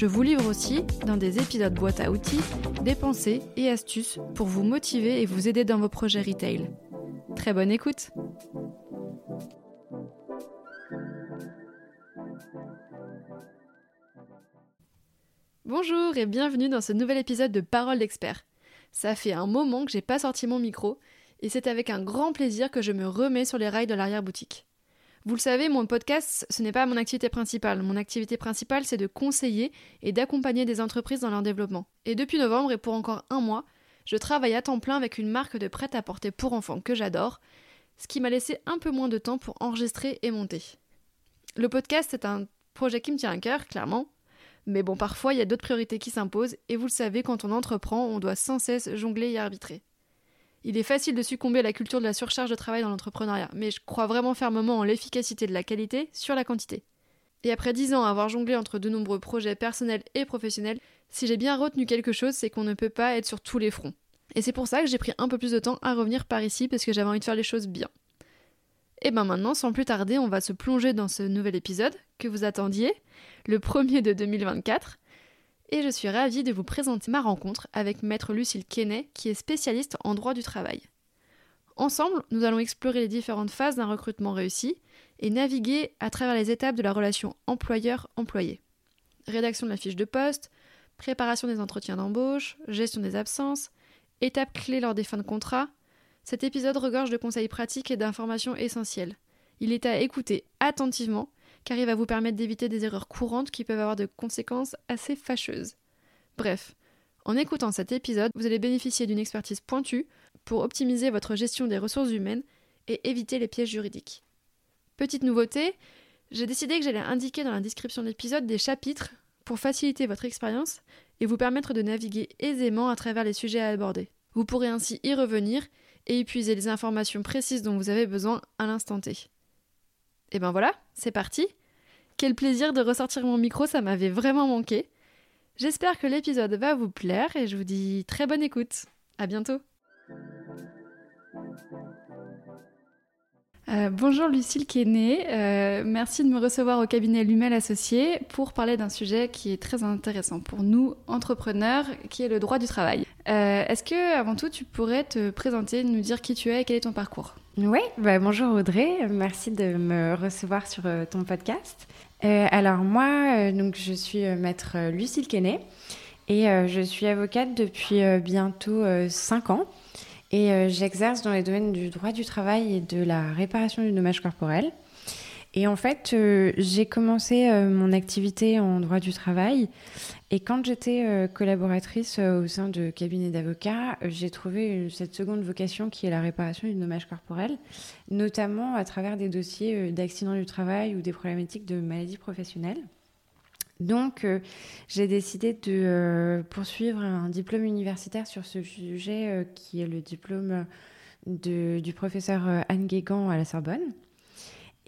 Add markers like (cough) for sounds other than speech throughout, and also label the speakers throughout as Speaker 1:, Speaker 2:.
Speaker 1: Je vous livre aussi, dans des épisodes boîte à outils, des pensées et astuces pour vous motiver et vous aider dans vos projets retail. Très bonne écoute Bonjour et bienvenue dans ce nouvel épisode de Parole d'expert. Ça fait un moment que j'ai pas sorti mon micro et c'est avec un grand plaisir que je me remets sur les rails de l'arrière-boutique. Vous le savez, mon podcast, ce n'est pas mon activité principale. Mon activité principale, c'est de conseiller et d'accompagner des entreprises dans leur développement. Et depuis novembre et pour encore un mois, je travaille à temps plein avec une marque de prêt-à-porter pour enfants que j'adore, ce qui m'a laissé un peu moins de temps pour enregistrer et monter. Le podcast est un projet qui me tient à cœur, clairement. Mais bon, parfois, il y a d'autres priorités qui s'imposent, et vous le savez, quand on entreprend, on doit sans cesse jongler et arbitrer. Il est facile de succomber à la culture de la surcharge de travail dans l'entrepreneuriat, mais je crois vraiment fermement en l'efficacité de la qualité sur la quantité. Et après dix ans à avoir jonglé entre de nombreux projets personnels et professionnels, si j'ai bien retenu quelque chose, c'est qu'on ne peut pas être sur tous les fronts. Et c'est pour ça que j'ai pris un peu plus de temps à revenir par ici, parce que j'avais envie de faire les choses bien. Et ben maintenant, sans plus tarder, on va se plonger dans ce nouvel épisode que vous attendiez, le premier de 2024, et je suis ravie de vous présenter ma rencontre avec maître Lucille Kenney, qui est spécialiste en droit du travail. Ensemble, nous allons explorer les différentes phases d'un recrutement réussi et naviguer à travers les étapes de la relation employeur-employé. Rédaction de la fiche de poste, préparation des entretiens d'embauche, gestion des absences, étapes clés lors des fins de contrat. Cet épisode regorge de conseils pratiques et d'informations essentielles. Il est à écouter attentivement car il va vous permettre d'éviter des erreurs courantes qui peuvent avoir de conséquences assez fâcheuses. Bref, en écoutant cet épisode, vous allez bénéficier d'une expertise pointue pour optimiser votre gestion des ressources humaines et éviter les pièges juridiques. Petite nouveauté, j'ai décidé que j'allais indiquer dans la description de l'épisode des chapitres pour faciliter votre expérience et vous permettre de naviguer aisément à travers les sujets à aborder. Vous pourrez ainsi y revenir et épuiser les informations précises dont vous avez besoin à l'instant T. Et ben voilà, c'est parti. Quel plaisir de ressortir mon micro, ça m'avait vraiment manqué. J'espère que l'épisode va vous plaire et je vous dis très bonne écoute. À bientôt. Euh, bonjour Lucille Kenney, euh, merci de me recevoir au cabinet Lumel Associé pour parler d'un sujet qui est très intéressant pour nous, entrepreneurs, qui est le droit du travail. Euh, est-ce que, avant tout, tu pourrais te présenter, nous dire qui tu es et quel est ton parcours?
Speaker 2: Oui, bah, bonjour Audrey, merci de me recevoir sur euh, ton podcast. Euh, alors moi, donc je suis maître Lucille Kenney et je suis avocate depuis bientôt 5 ans et j'exerce dans les domaines du droit du travail et de la réparation du dommage corporel. Et en fait, euh, j'ai commencé euh, mon activité en droit du travail. Et quand j'étais euh, collaboratrice au sein de cabinet d'avocats, j'ai trouvé cette seconde vocation qui est la réparation du dommage corporel, notamment à travers des dossiers d'accidents du travail ou des problématiques de maladies professionnelles. Donc, j'ai décidé de poursuivre un diplôme universitaire sur ce sujet qui est le diplôme du professeur Anne Guégan à la Sorbonne.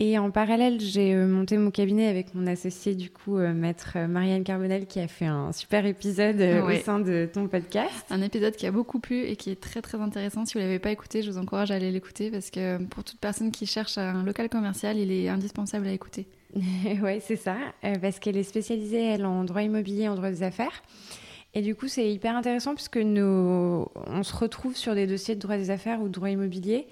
Speaker 2: Et en parallèle, j'ai euh, monté mon cabinet avec mon associé, du coup, euh, maître euh, Marianne Carbonel, qui a fait un super épisode au sein de ton podcast.
Speaker 1: Un épisode qui a beaucoup plu et qui est très très intéressant. Si vous ne l'avez pas écouté, je vous encourage à aller l'écouter parce que pour toute personne qui cherche un local commercial, il est indispensable à écouter. (laughs)
Speaker 2: oui, c'est ça, parce qu'elle est spécialisée, elle, en droit immobilier, en droit des affaires. Et du coup, c'est hyper intéressant puisque nous, on se retrouve sur des dossiers de droit des affaires ou de droit immobilier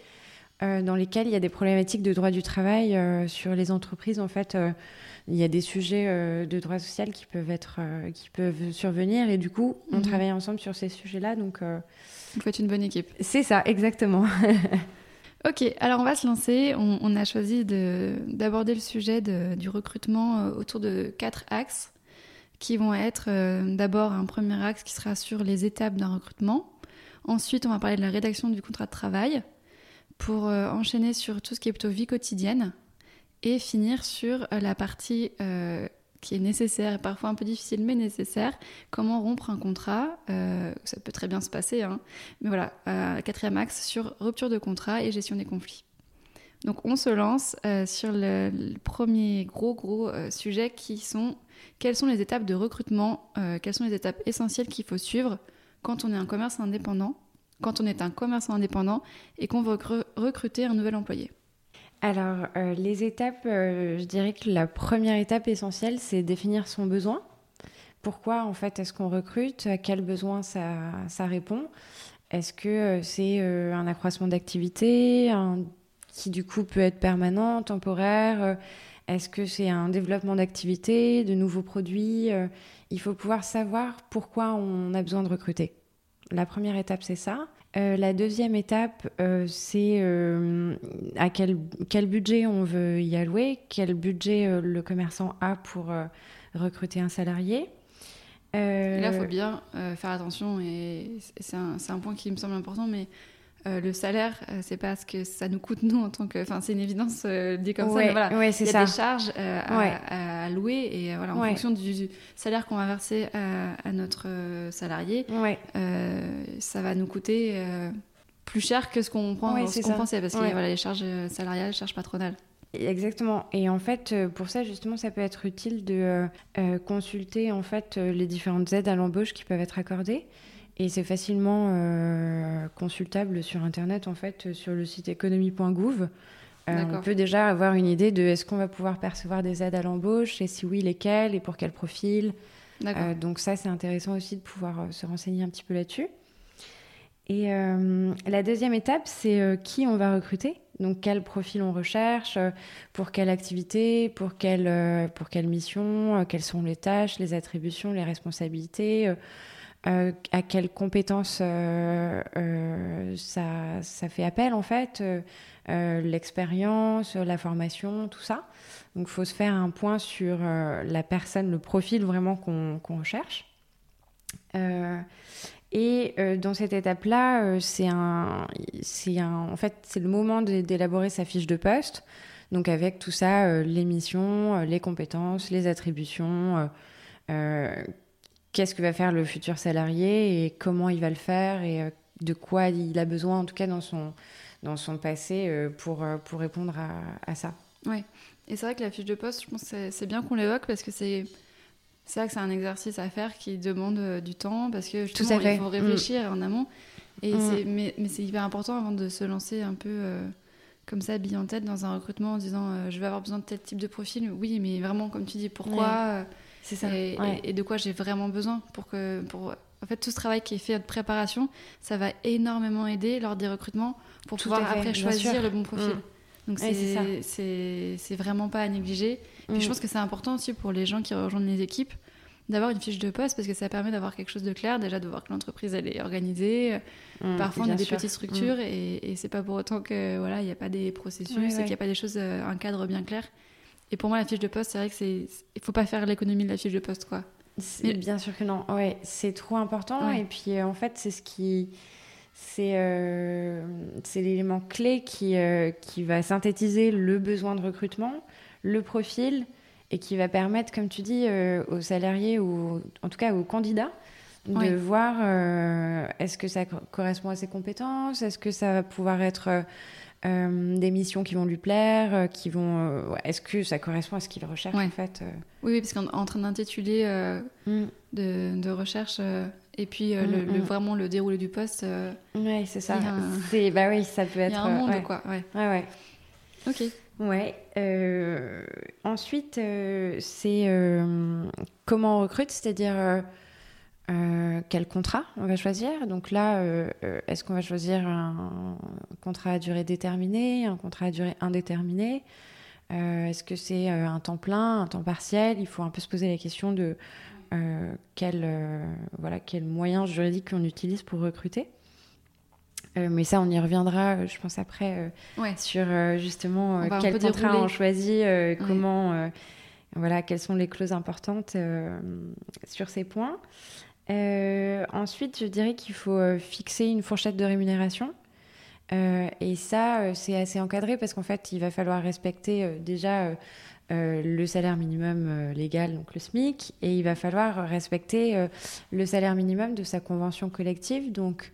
Speaker 2: euh, dans lesquels il y a des problématiques de droit du travail euh, sur les entreprises. En fait, euh, il y a des sujets de droit social qui peuvent être, qui peuvent survenir, et du coup, on mhm. travaille ensemble sur ces sujets-là. Donc,
Speaker 1: vous faites une bonne équipe.
Speaker 2: C'est ça, exactement. (laughs)
Speaker 1: ok, alors on va se lancer. On, a choisi d'aborder le sujet de, du recrutement autour de quatre axes qui vont être d'abord un premier axe qui sera sur les étapes d'un recrutement. Ensuite, on va parler de la rédaction du contrat de travail pour euh, enchaîner sur tout ce qui est plutôt vie quotidienne et finir sur euh, la partie euh, qui est nécessaire, parfois un peu difficile, mais nécessaire. Comment rompre un contrat Ça peut très bien se passer, hein. mais voilà, quatrième axe sur rupture de contrat et gestion des conflits. Donc on se lance sur le, premier gros gros sujet qui sont quelles sont les étapes de recrutement, quelles sont les étapes essentielles qu'il faut suivre quand on est un commerce indépendant, quand on est un commerçant indépendant et qu'on veut recruter un nouvel employé.
Speaker 2: Alors, euh, les étapes, euh, je dirais que la première étape essentielle, c'est définir son besoin. Pourquoi, en fait, est-ce qu'on recrute? À quel besoin ça, répond? Est-ce que euh, c'est un accroissement d'activité qui, du coup, peut être permanent, temporaire? Est-ce que c'est un développement d'activité, de nouveaux produits? Il faut pouvoir savoir pourquoi on a besoin de recruter. La première étape, c'est ça. Euh, la deuxième étape, euh, c'est euh, à quel, budget on veut y allouer, quel budget le commerçant a pour recruter un salarié.
Speaker 1: là, il faut bien faire attention, et c'est un, un, point qui me semble important, mais euh, le salaire, euh, c'est pas ce que ça nous coûte nous en tant que. Enfin, c'est une évidence euh, dit comme ça. Mais voilà, il y a des charges à, louer et voilà, en fonction du salaire qu'on va verser à, notre salarié, ça va nous coûter plus cher que ce qu'on prend, ce qu'on pensait parce qu'il y a voilà, les charges salariales, les charges patronales.
Speaker 2: Exactement. Et en fait, pour ça, justement, ça peut être utile de consulter en fait les différentes aides à l'embauche qui peuvent être accordées. Et c'est facilement euh, consultable sur Internet, en fait, sur le site économie.gouv. Euh, on peut déjà avoir une idée de est-ce qu'on va pouvoir percevoir des aides à l'embauche et si oui, lesquelles et pour quel profil. Euh, donc ça, c'est intéressant aussi de pouvoir se renseigner un petit peu là-dessus. Et la deuxième étape, c'est qui on va recruter. Donc quel profil on recherche, pour quelle activité, pour quelle, pour quelle mission, quelles sont les tâches, les attributions, les responsabilités euh, à quelles compétences euh, euh, ça, fait appel en fait, l'expérience, la formation, tout ça. Donc il faut se faire un point sur la personne, le profil vraiment qu'on recherche. et dans cette étape-là, c'est un, un, en fait, c'est le moment d'élaborer sa fiche de poste. Donc avec tout ça, les missions, les compétences, les attributions, qu'est-ce que va faire le futur salarié et comment il va le faire et euh, de quoi il a besoin, en tout cas dans son, dans son passé, euh, pour, euh, pour répondre à, ça.
Speaker 1: Oui, et c'est vrai que la fiche de poste, je pense que c'est bien qu'on l'évoque parce que c'est. C'est vrai que c'est un exercice à faire qui demande du temps parce que justement, il faut réfléchir en amont. Et mm. mais, mais c'est hyper important avant de se lancer un peu comme ça, bille en tête dans un recrutement en disant je vais avoir besoin de tel type de profil. Oui, mais vraiment, comme tu dis, pourquoi c'est ça. Et, de quoi j'ai vraiment besoin pour que. Pour... En fait, tout ce travail qui est fait de préparation, ça va énormément aider lors des recrutements pour pouvoir après choisir le bon profil. Mm. Donc c'est vraiment pas à négliger. Puis je mm. pense que c'est important aussi pour les gens qui rejoignent les équipes d'avoir une fiche de poste parce que ça permet d'avoir quelque chose de clair, déjà de voir que l'entreprise elle est organisée. Mm, Parfois on a des petites structures et, et c'est pas pour autant que voilà il n'y a pas des processus et qu'il n'y a pas des choses, euh, un cadre bien clair. Et pour moi, la fiche de poste, c'est vrai que c'est, il faut pas faire l'économie de la fiche de poste, quoi.
Speaker 2: Bien sûr que non. Ouais, c'est trop important. Et puis, euh, en fait, c'est ce qui, c'est, euh, c'est l'élément clé qui, euh, qui va synthétiser le besoin de recrutement, le profil, et qui va permettre, comme tu dis, aux salariés ou en tout cas aux candidats de voir est-ce que ça correspond à ses compétences, est-ce que ça va pouvoir être euh, des missions qui vont lui plaire, euh, qui vont. Euh, est-ce que ça correspond à ce qu'il recherche en fait
Speaker 1: Oui, parce qu'en en train d'intituler mm. de, recherche et puis mm, le, mm. vraiment le déroulé du poste.
Speaker 2: oui, c'est ça. C'est bah oui, ça peut être. Il y
Speaker 1: a un monde quoi. Ouais.
Speaker 2: Ouais, ouais.
Speaker 1: Ok.
Speaker 2: Ouais. ensuite, c'est comment on recrute, c'est-à-dire euh, quel contrat on va choisir? Donc là, euh, euh, est-ce qu'on va choisir un contrat à durée déterminée, un contrat à durée indéterminée? Est-ce que c'est un temps plein, un temps partiel? Il faut un peu se poser la question de quel, voilà, quel moyen juridique on utilise pour recruter. mais ça, on y reviendra, je pense, après, sur justement quel contrat on choisit, comment, voilà, quelles sont les clauses importantes sur ces points. Euh, ensuite, je dirais qu'il faut euh, fixer une fourchette de rémunération. et ça, c'est assez encadré parce qu'en fait, il va falloir respecter déjà le salaire minimum légal, donc le SMIC, et il va falloir respecter le salaire minimum de sa convention collective, donc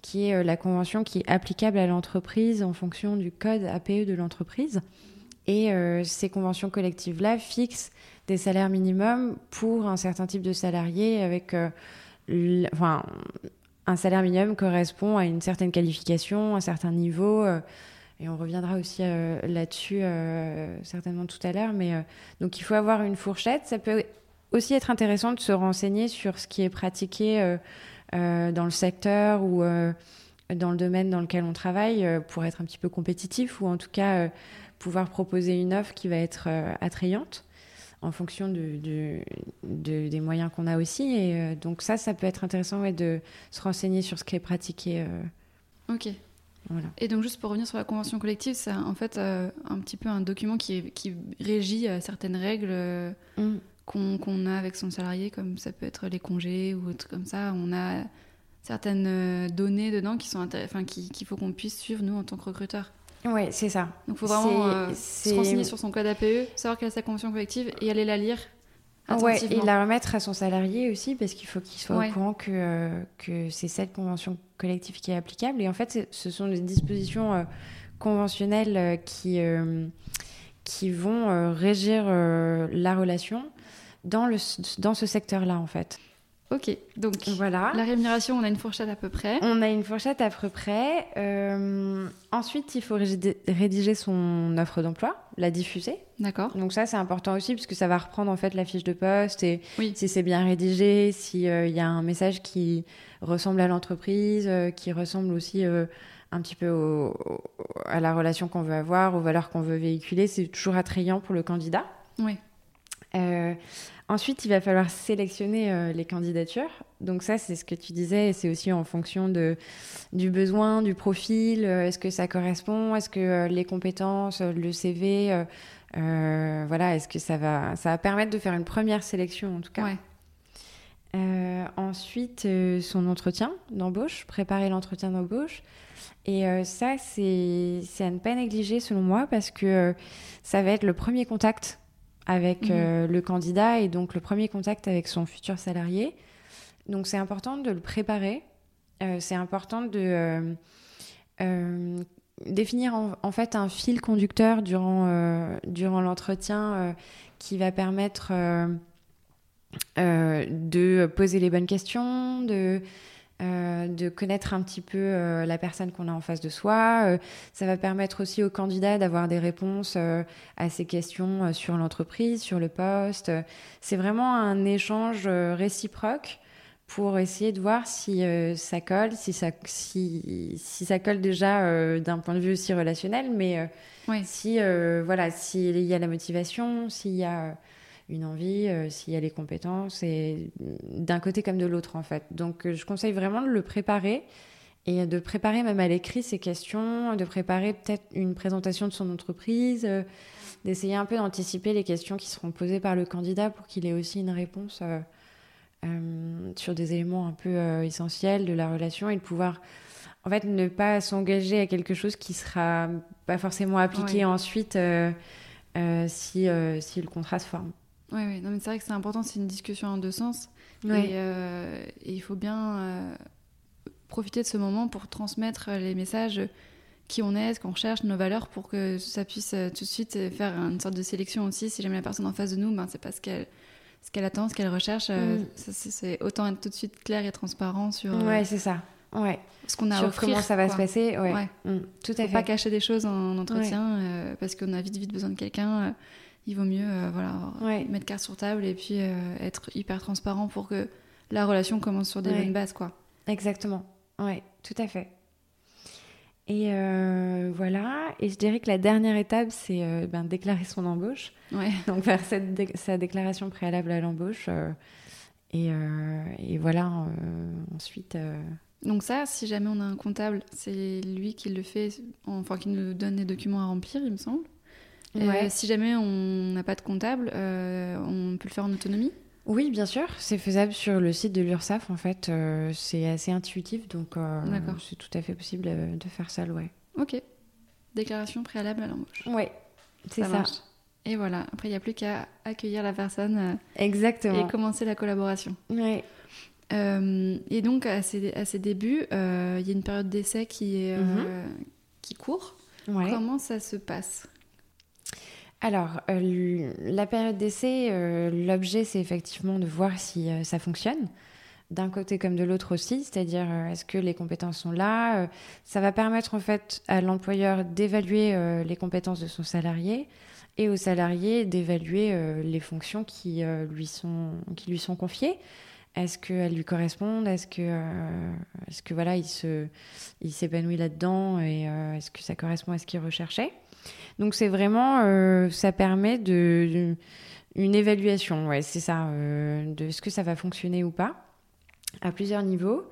Speaker 2: qui est la convention qui est applicable à l'entreprise en fonction du code APE de l'entreprise. Et ces conventions collectives-là fixent des salaires minimums pour un certain type de salariés avec enfin, un salaire minimum correspond à une certaine qualification, un certain niveau. Euh, et on reviendra aussi euh, là-dessus euh, certainement tout à l'heure. Mais donc il faut avoir une fourchette. Ça peut aussi être intéressant de se renseigner sur ce qui est pratiqué dans le secteur ou dans le domaine dans lequel on travaille pour être un petit peu compétitif ou en tout cas pouvoir proposer une offre qui va être attrayante en fonction de, des moyens qu'on a aussi. Et euh, donc ça, ça peut être intéressant de se renseigner sur ce qui est pratiqué.
Speaker 1: Euh. Ok. Voilà. Et donc juste pour revenir sur la convention collective, c'est en fait euh, un petit peu un document qui, qui régit certaines règles mm. qu'on a avec son salarié, comme ça peut être les congés ou autre comme ça. On a certaines données dedans qui sont enfin, qu'il faut qu'on puisse suivre nous en tant que recruteurs.
Speaker 2: Oui, c'est ça.
Speaker 1: Donc il faut vraiment euh, se renseigner sur son code APE, savoir quelle est sa convention collective et aller la lire.
Speaker 2: Ouais, et la remettre à son salarié aussi, parce qu'il faut qu'il soit au courant que, euh, que c'est cette convention collective qui est applicable. Et en fait, ce sont des dispositions euh, conventionnelles qui, qui vont régir la relation dans, le, dans ce secteur-là, en fait.
Speaker 1: Ok, donc voilà. La rémunération, on a une fourchette à peu près.
Speaker 2: On a une fourchette à peu près. Euh, ensuite, il faut rédiger son offre d'emploi, la diffuser.
Speaker 1: D'accord.
Speaker 2: Donc ça, c'est important aussi puisque ça va reprendre en fait la fiche de poste et si c'est bien rédigé, s'il euh, y a un message qui ressemble à l'entreprise, euh, qui ressemble aussi un petit peu à la relation qu'on veut avoir, aux valeurs qu'on veut véhiculer, c'est toujours attrayant pour le candidat.
Speaker 1: Oui.
Speaker 2: Ensuite, il va falloir sélectionner euh, les candidatures. Donc ça, c'est ce que tu disais, c'est aussi en fonction de, du besoin, du profil. Euh, est-ce que ça correspond Est-ce que euh, les compétences, le CV, voilà, est-ce que ça va, ça va permettre de faire une première sélection en tout cas. ensuite, son entretien d'embauche, préparer l'entretien d'embauche. Et ça, c'est à ne pas négliger selon moi parce que ça va être le premier contact avec mhm. euh, le candidat et donc le premier contact avec son futur salarié. Donc c'est important de le préparer. Euh, c'est important de euh, définir en, fait un fil conducteur durant, durant l'entretien qui va permettre de poser les bonnes questions, de euh, de connaître un petit peu euh, la personne qu'on a en face de soi. Euh, ça va permettre aussi aux candidats d'avoir des réponses à ces questions sur l'entreprise, sur le poste. C'est vraiment un échange réciproque pour essayer de voir si ça colle, si ça, si, si ça colle déjà d'un point de vue aussi relationnel, mais si voilà, s'il y a la motivation, s'il y a une envie, euh, s'il y a les compétences, et d'un côté comme de l'autre en fait. Donc euh, je conseille vraiment de le préparer et de préparer même à l'écrit ces questions, de préparer peut-être une présentation de son entreprise, euh, d'essayer un peu d'anticiper les questions qui seront posées par le candidat pour qu'il ait aussi une réponse sur des éléments un peu essentiels de la relation et de pouvoir en fait ne pas s'engager à quelque chose qui sera pas forcément appliqué ensuite si, si le contrat se forme.
Speaker 1: Oui, ouais. non, mais c'est vrai que c'est important, c'est une discussion en deux sens. Euh, et, il faut bien euh, profiter de ce moment pour transmettre les messages qui on est, ce qu'on recherche, nos valeurs, pour que ça puisse euh, tout de suite faire une sorte de sélection aussi. Si jamais la personne en face de nous, ben, c'est pas ce qu'elle ce qu'elle attend, ce qu'elle recherche. Mm. c'est autant être tout de suite clair et transparent sur.
Speaker 2: ouais, c'est ça. Ouais.
Speaker 1: Ce qu'on a
Speaker 2: sur comment ça va se passer. Ouais. Mm. Tout à fait.
Speaker 1: Pas cacher des choses en entretien parce qu'on a vite vite besoin de quelqu'un il vaut mieux euh, voilà, mettre carte sur table et puis euh, être hyper transparent pour que la relation commence sur des bonnes bases. Quoi.
Speaker 2: Exactement, ouais, tout à fait. Et euh, voilà, et je dirais que la dernière étape, c'est ben, déclarer son embauche.
Speaker 1: Ouais. (laughs)
Speaker 2: Donc faire cette sa déclaration préalable à l'embauche. Et, et, voilà, ensuite...
Speaker 1: Donc ça, si jamais on a un comptable, c'est lui qui le fait, enfin qui nous donne les documents à remplir, il me semble. Euh, si jamais on n'a pas de comptable, euh, on peut le faire en autonomie?
Speaker 2: Oui, bien sûr, c'est faisable sur le site de l'URSSAF. En fait, euh, c'est assez intuitif, donc c'est tout à fait possible de faire ça, ouais.
Speaker 1: Ok. Déclaration préalable à l'embauche.
Speaker 2: Oui, c'est ça.
Speaker 1: Et voilà, après, il n'y a plus qu'à accueillir la personne
Speaker 2: Exactement.
Speaker 1: et commencer la collaboration. Euh, et donc, à ces, à ces débuts, euh, il y a une période d'essai qui, est, euh, qui court.
Speaker 2: Ouais.
Speaker 1: Comment ça se passe?
Speaker 2: Alors, euh, la période d'essai, euh, l'objet, c'est effectivement de voir si euh, ça fonctionne, d'un côté comme de l'autre aussi, c'est-à-dire est-ce que les compétences sont là. ça va permettre en fait à l'employeur d'évaluer les compétences de son salarié et au salarié d'évaluer les fonctions qui, lui sont, qui lui sont confiées. Est-ce qu'elles lui correspondent? Est-ce que, est-ce que voilà, il il s'épanouit là-dedans et est-ce que ça correspond à ce qu'il recherchait? Donc c'est vraiment, euh, ça permet de, une évaluation, ouais, c'est ça, euh, de ce que ça va fonctionner ou pas, à plusieurs niveaux.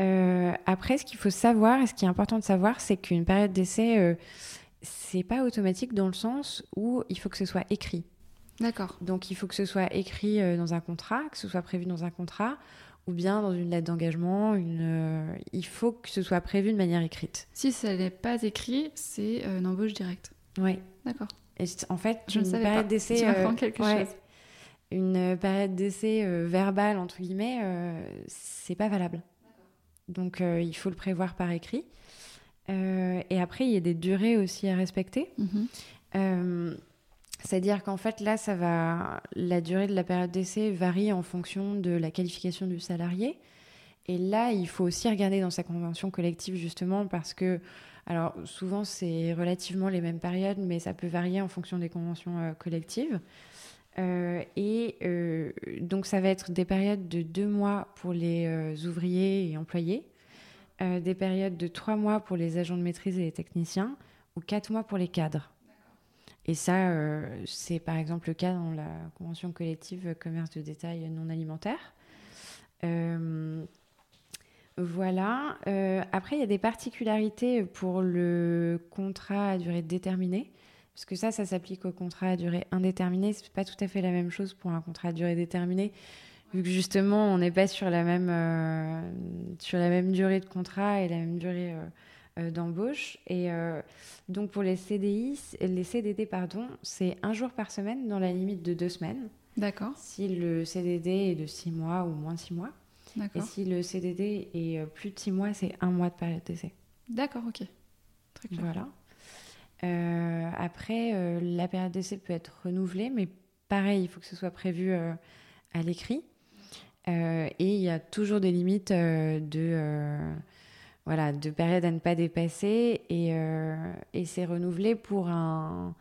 Speaker 2: Euh, après, ce qu'il faut savoir, et ce qui est important de savoir, c'est qu'une période d'essai, c'est pas automatique dans le sens où il faut que ce soit écrit.
Speaker 1: D'accord.
Speaker 2: Donc il faut que ce soit écrit dans un contrat, que ce soit prévu dans un contrat, ou bien dans une lettre d'engagement. Une, euh, il faut que ce soit prévu de manière écrite.
Speaker 1: Si ça n'est pas écrit, c'est euh, une embauche directe.
Speaker 2: Ouais.
Speaker 1: D'accord.
Speaker 2: Et en fait,
Speaker 1: Je ne
Speaker 2: une
Speaker 1: savais
Speaker 2: période d'essai,
Speaker 1: Tu
Speaker 2: euh,
Speaker 1: quelque
Speaker 2: ouais,
Speaker 1: chose.
Speaker 2: une période d'essai euh, verbale entre guillemets, c'est pas valable. Donc il faut le prévoir par écrit. Et après, il y a des durées aussi à respecter. Euh, C'est-à-dire qu'en fait, là, ça va, la durée de la période d'essai varie en fonction de la qualification du salarié. Et là, il faut aussi regarder dans sa convention collective, justement, parce que, alors, souvent, c'est relativement les mêmes périodes, mais ça peut varier en fonction des conventions euh, collectives. Euh, et euh, donc, ça va être des périodes de deux mois pour les ouvriers et employés, des périodes de trois mois pour les agents de maîtrise et les techniciens, ou quatre mois pour les cadres. Et ça, euh, c'est par exemple le cas dans la convention collective commerce de détail non alimentaire. Euh, voilà. Euh, après, il y a des particularités pour le contrat à durée déterminée. Parce que ça, ça s'applique au contrat à durée indéterminée. C'est pas tout à fait la même chose pour un contrat à durée déterminée, vu que justement, on n'est pas sur la même sur la même durée de contrat et la même durée d'embauche. Et euh, donc pour les CDI, les CDD, pardon, c'est un jour par semaine dans la limite de deux semaines.
Speaker 1: D'accord.
Speaker 2: Si le CDD est de six mois ou moins de six mois. Et
Speaker 1: D'accord.
Speaker 2: si le CDD est euh, plus de six mois, c'est un mois de période d'essai.
Speaker 1: D'accord, ok. Très clair.
Speaker 2: Voilà. Euh, après, euh, la période d'essai peut être renouvelée, mais pareil, il faut que ce soit prévu euh, à l'écrit. Euh, et il y a toujours des limites euh, de, euh, voilà, de période à ne pas dépasser. Et, euh, et c'est renouvelé pour un,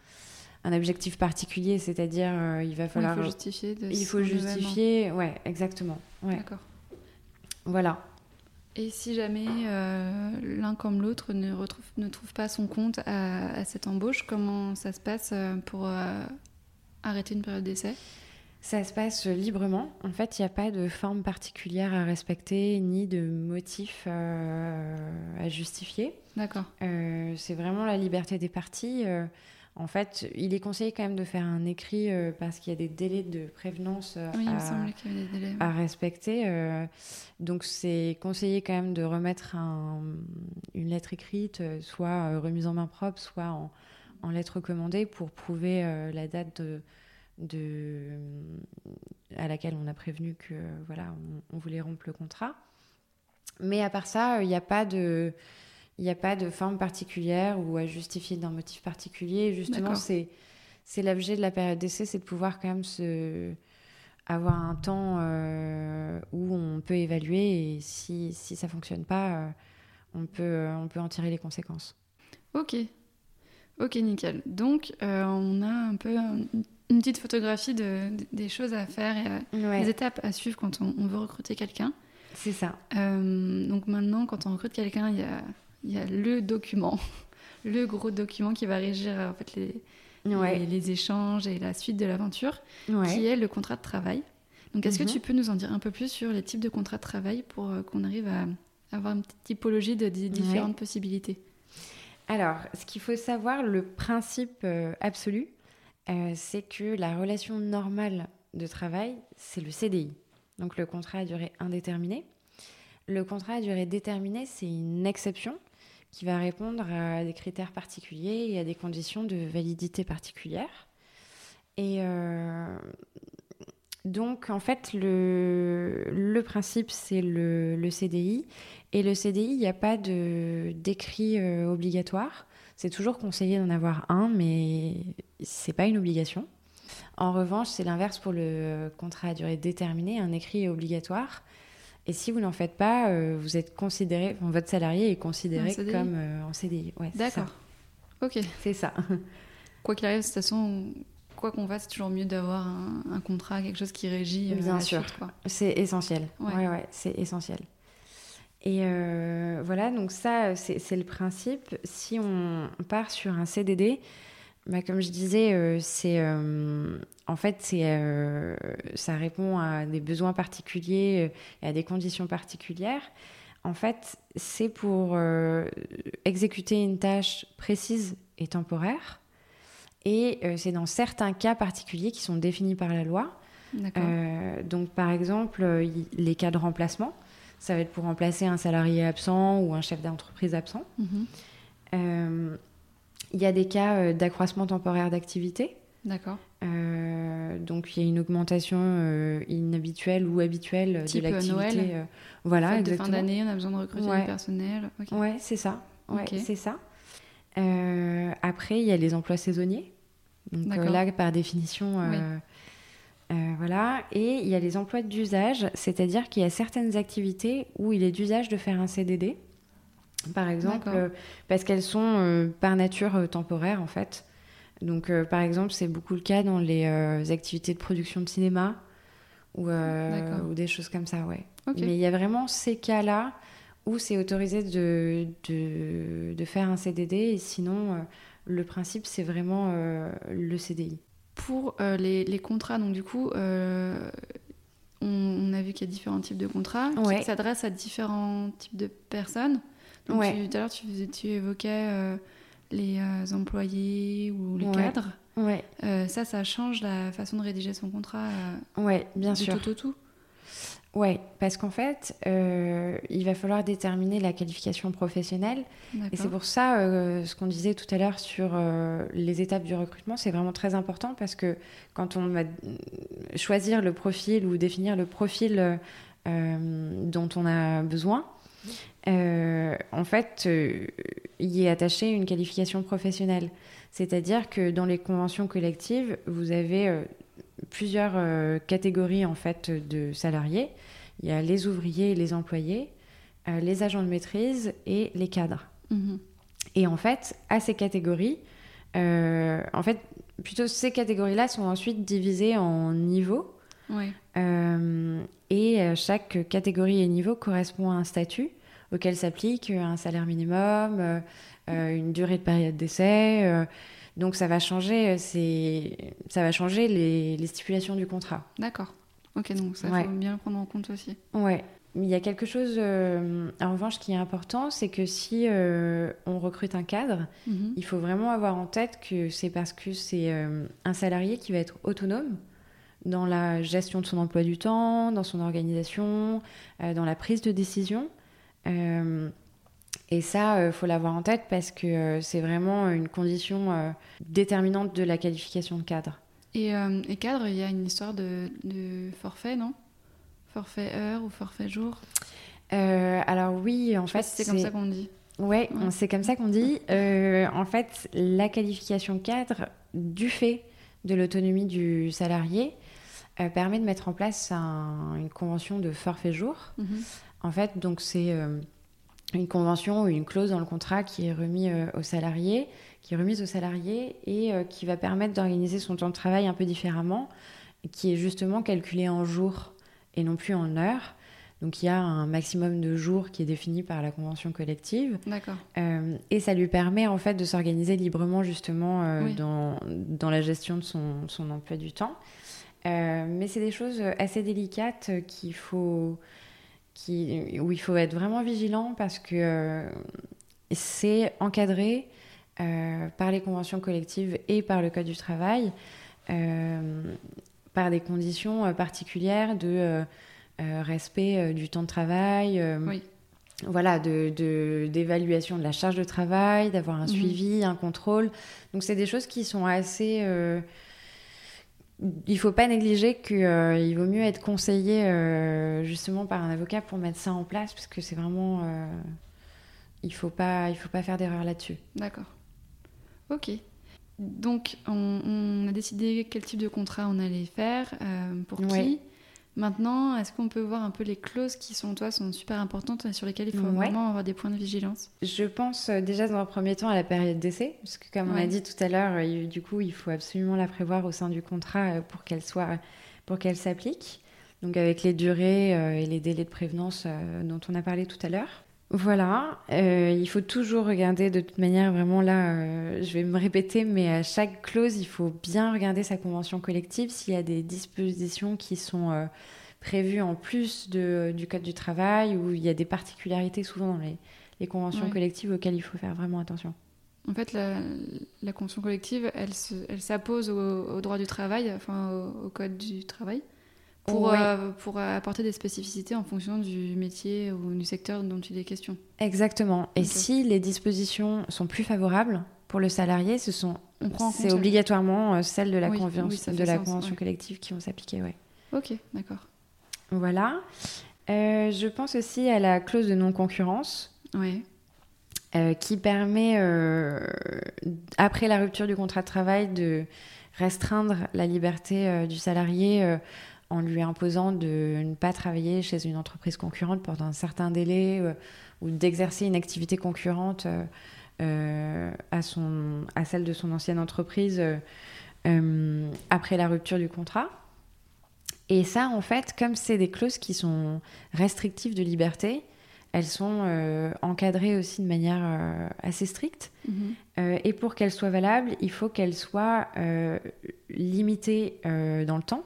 Speaker 2: un objectif particulier, c'est-à-dire euh, il va
Speaker 1: Il
Speaker 2: falloir.
Speaker 1: faut justifier de
Speaker 2: il faut justifier, ouais, exactement. Ouais,
Speaker 1: D'accord.
Speaker 2: voilà.
Speaker 1: Et si jamais euh, l'un comme l'autre ne, retrouve, ne trouve pas son compte à, à cette embauche, comment ça se passe pour arrêter une période d'essai?
Speaker 2: Ça se passe librement. En fait, il n'y a pas de forme particulière à respecter ni de motif euh, à justifier.
Speaker 1: D'accord.
Speaker 2: Euh, c'est vraiment la liberté des parties. Euh, en fait, il est conseillé quand même de faire un écrit parce qu'il y a des délais de prévenance
Speaker 1: Oui, il
Speaker 2: à,
Speaker 1: semblait qu'il y avait des délais.
Speaker 2: à respecter. donc, c'est conseillé quand même de remettre un- une lettre écrite, soit remise en main propre, soit en, en lettre recommandée pour prouver la date de, de- à laquelle on a prévenu que voilà, on, on voulait rompre le contrat. Mais à part ça, il n'y a pas de. Il n'y a pas de forme particulière ou à justifier d'un motif particulier. Justement, c'est c'est l'objet de la période d'essai, c'est de pouvoir quand même se avoir un temps euh, où on peut évaluer et si, si ça fonctionne pas, euh, on, peut, on peut en tirer les conséquences.
Speaker 1: Ok. Ok, nickel. Donc, euh, on a un peu une petite photographie de, de- des choses à faire et les étapes à suivre quand on, on veut recruter quelqu'un.
Speaker 2: c'est ça.
Speaker 1: Euh, donc maintenant, quand on recrute quelqu'un, il y a, y a le document, (laughs) le gros document qui va régir euh, en fait les,
Speaker 2: Ouais.
Speaker 1: les, les échanges et la suite de l'aventure,
Speaker 2: Ouais.
Speaker 1: qui est le contrat de travail. Donc, est-ce
Speaker 2: Mhm.
Speaker 1: que tu peux nous en dire un peu plus sur les types de contrats de travail pour euh, qu'on arrive à avoir une petite typologie de, di- différentes possibilités?
Speaker 2: Alors, ce qu'il faut savoir, le principe euh, absolu, euh, c'est que la relation normale de travail, c'est le CDI, donc le contrat à durée indéterminée. Le contrat à durée déterminée, c'est une exception qui va répondre à des critères particuliers et à des conditions de validité particulières. Et donc, en fait, le, principe, c'est le, le, CDI. Et le CDI, il n'y a pas d'écrit obligatoire. C'est toujours conseillé d'en avoir un, mais c'est pas une obligation. En revanche, c'est l'inverse pour le contrat à durée déterminée. Un écrit est obligatoire. Et si vous n'en faites pas, euh, vous êtes considéré, votre salarié est considéré comme euh, en CDI.
Speaker 1: Ouais, D'accord. Ok.
Speaker 2: C'est ça. (laughs)
Speaker 1: Quoi qu'il arrive, de toute façon, quoi qu'on fasse, c'est toujours mieux d'avoir un, contrat, quelque chose qui régit.
Speaker 2: Euh, Bien sûr. C'est essentiel. Ouais, ouais, c'est essentiel. Et voilà, donc ça, c'est le principe. Si on part sur un CDD, bah, comme je disais, euh, c'est euh, en fait euh, ça répond à des besoins particuliers et à des conditions particulières. En fait, c'est pour exécuter une tâche précise et temporaire. Et c'est dans certains cas particuliers qui sont définis par la loi. donc, par exemple, les cas de remplacement, ça va être pour remplacer un salarié absent ou un chef d'entreprise absent. Mhm. Il y a des cas euh, d'accroissement temporaire d'activité.
Speaker 1: D'accord.
Speaker 2: Euh, donc il y a une augmentation euh, inhabituelle ou habituelle de l'activité.
Speaker 1: voilà, de fin d'année, on a besoin de recruter du personnel.
Speaker 2: Ouais, c'est ça. Ouais, c'est ça. après, il y a les emplois saisonniers. Donc là, par définition, voilà. Et il y a les emplois d'usage, c'est-à-dire qu'il y a certaines activités où il est d'usage de faire un CDD par exemple, euh, parce qu'elles sont euh, par nature euh, temporaires en fait. Donc, par exemple, c'est beaucoup le cas dans les activités de production de cinéma ou, ou des choses comme ça, ouais. Mais il y a vraiment ces cas-là où c'est autorisé de, de, de, faire un CDD et sinon, le principe, c'est vraiment le CDI.
Speaker 1: Pour les, les, contrats, donc du coup, on, on, a vu qu'il y a différents types de contrats qui s'adressent à différents types de personnes tout à l'heure, tu, tu, évoquais euh, les euh, employés ou les cadres.
Speaker 2: Ouais.
Speaker 1: Euh, ça, ça change la façon de rédiger son contrat.
Speaker 2: ouais, bien
Speaker 1: du
Speaker 2: sûr.
Speaker 1: Tout, tout, tout.
Speaker 2: Ouais, parce qu'en fait, il va falloir déterminer la qualification professionnelle. Et c'est pour ça, ce qu'on disait tout à l'heure sur les étapes du recrutement, c'est vraiment très important parce que quand on va choisir le profil ou définir le profil dont on a besoin, euh, en fait, euh, y est attaché une qualification professionnelle. C'est-à-dire que dans les conventions collectives, vous avez euh, plusieurs catégories en fait de salariés. Il y a les ouvriers et les employés, les agents de maîtrise et les cadres. Mhm. Et en fait, à ces catégories, en fait, plutôt ces catégories-là sont ensuite divisées en niveaux. et chaque catégorie et niveau correspond à un statut auquel s'applique un salaire minimum, euh, euh, une durée de période d'essai. Euh, donc ça va changer, ça va changer les, stipulations du contrat.
Speaker 1: D'accord. Ok, donc ça faut bien le prendre en compte aussi.
Speaker 2: Ouais. Il y a quelque chose, en revanche, qui est important, c'est que si on recrute un cadre, mhm. il faut vraiment avoir en tête que c'est parce que c'est un salarié qui va être autonome dans la gestion de son emploi du temps, dans son organisation, dans la prise de décision. Euh, et ça, il euh, faut l'avoir en tête parce que euh, c'est vraiment une condition déterminante de la qualification de cadre.
Speaker 1: Et, et cadre, il y a une histoire de, de forfait, non? Forfait heure ou forfait jour?
Speaker 2: Alors oui, en fait...
Speaker 1: C'est comme ça qu'on dit.
Speaker 2: Ouais, c'est comme ça qu'on dit. en fait, la qualification cadre, du fait de l'autonomie du salarié, permet de mettre en place une convention de forfait jour. Mhm. En fait, donc c'est euh, une convention ou une clause dans le contrat qui est remise euh, au salarié, qui est remise au salarié et euh, qui va permettre d'organiser son temps de travail un peu différemment, qui est justement calculé en jours et non plus en heures. Donc il y a un maximum de jours qui est défini par la convention collective.
Speaker 1: D'accord.
Speaker 2: et ça lui permet en fait de s'organiser librement justement dans, dans, la gestion de son, son emploi du temps. mais c'est des choses assez délicates qu'il faut qui, où il faut être vraiment vigilant parce que euh, c'est encadré euh, par les conventions collectives et par le Code du travail, euh, par des conditions particulières de respect du temps de travail, voilà, de, d'évaluation de, la charge de travail, d'avoir un mhm. suivi, un contrôle. Donc c'est des choses qui sont assez... Euh, il faut pas négliger qu'il euh, vaut mieux être conseillé euh, justement par un avocat pour mettre ça en place, parce que c'est vraiment... Euh, il faut pas, il faut pas faire d'erreur là-dessus.
Speaker 1: D'accord. Ok. Donc on, a décidé quel type de contrat on allait faire, pour qui? Maintenant, est-ce qu'on peut voir un peu les clauses qui, sont toi, sont super importantes et sur lesquelles il faut vraiment avoir des points de vigilance?
Speaker 2: Je pense euh, déjà dans un premier temps à la période d'essai, parce que comme on a dit tout à l'heure, euh, du coup, il faut absolument la prévoir au sein du contrat euh, pour qu'elle soit, pour qu'elle s'applique. Donc avec les durées et les délais de prévenance dont on a parlé tout à l'heure. Voilà, euh, il faut toujours regarder. De toute manière, vraiment là, euh, je vais me répéter, mais à chaque clause, il faut bien regarder sa convention collective. S'il y a des dispositions qui sont euh, prévues en plus de, du Code du travail ou il y a des particularités souvent dans les, les conventions collectives auxquelles il faut faire vraiment attention.
Speaker 1: En fait, la, la convention collective, elle s'appose au, au, droit du travail, enfin au, au Code du travail pour, euh, pour apporter des spécificités en fonction du métier ou du secteur dont il est question.
Speaker 2: Exactement. Et si les dispositions sont plus favorables pour le salarié, ce sont c'est obligatoirement euh, celles de la, de la convention collective qui vont s'appliquer. Ouais.
Speaker 1: Ok, d'accord.
Speaker 2: Voilà. Euh, je pense aussi à la clause de non-concurrence. Qui permet, après la rupture du contrat de travail, de restreindre la liberté du salarié en lui imposant de ne pas travailler chez une entreprise concurrente pendant un certain délai euh, ou d'exercer une activité concurrente euh, euh, à, son, à celle de son ancienne entreprise après la rupture du contrat. Et ça, en fait, comme c'est des clauses qui sont restrictives de liberté, elles sont encadrées aussi de manière assez stricte. Mm-hmm. et pour qu'elles soient valables, il faut qu'elles soient limitées dans le temps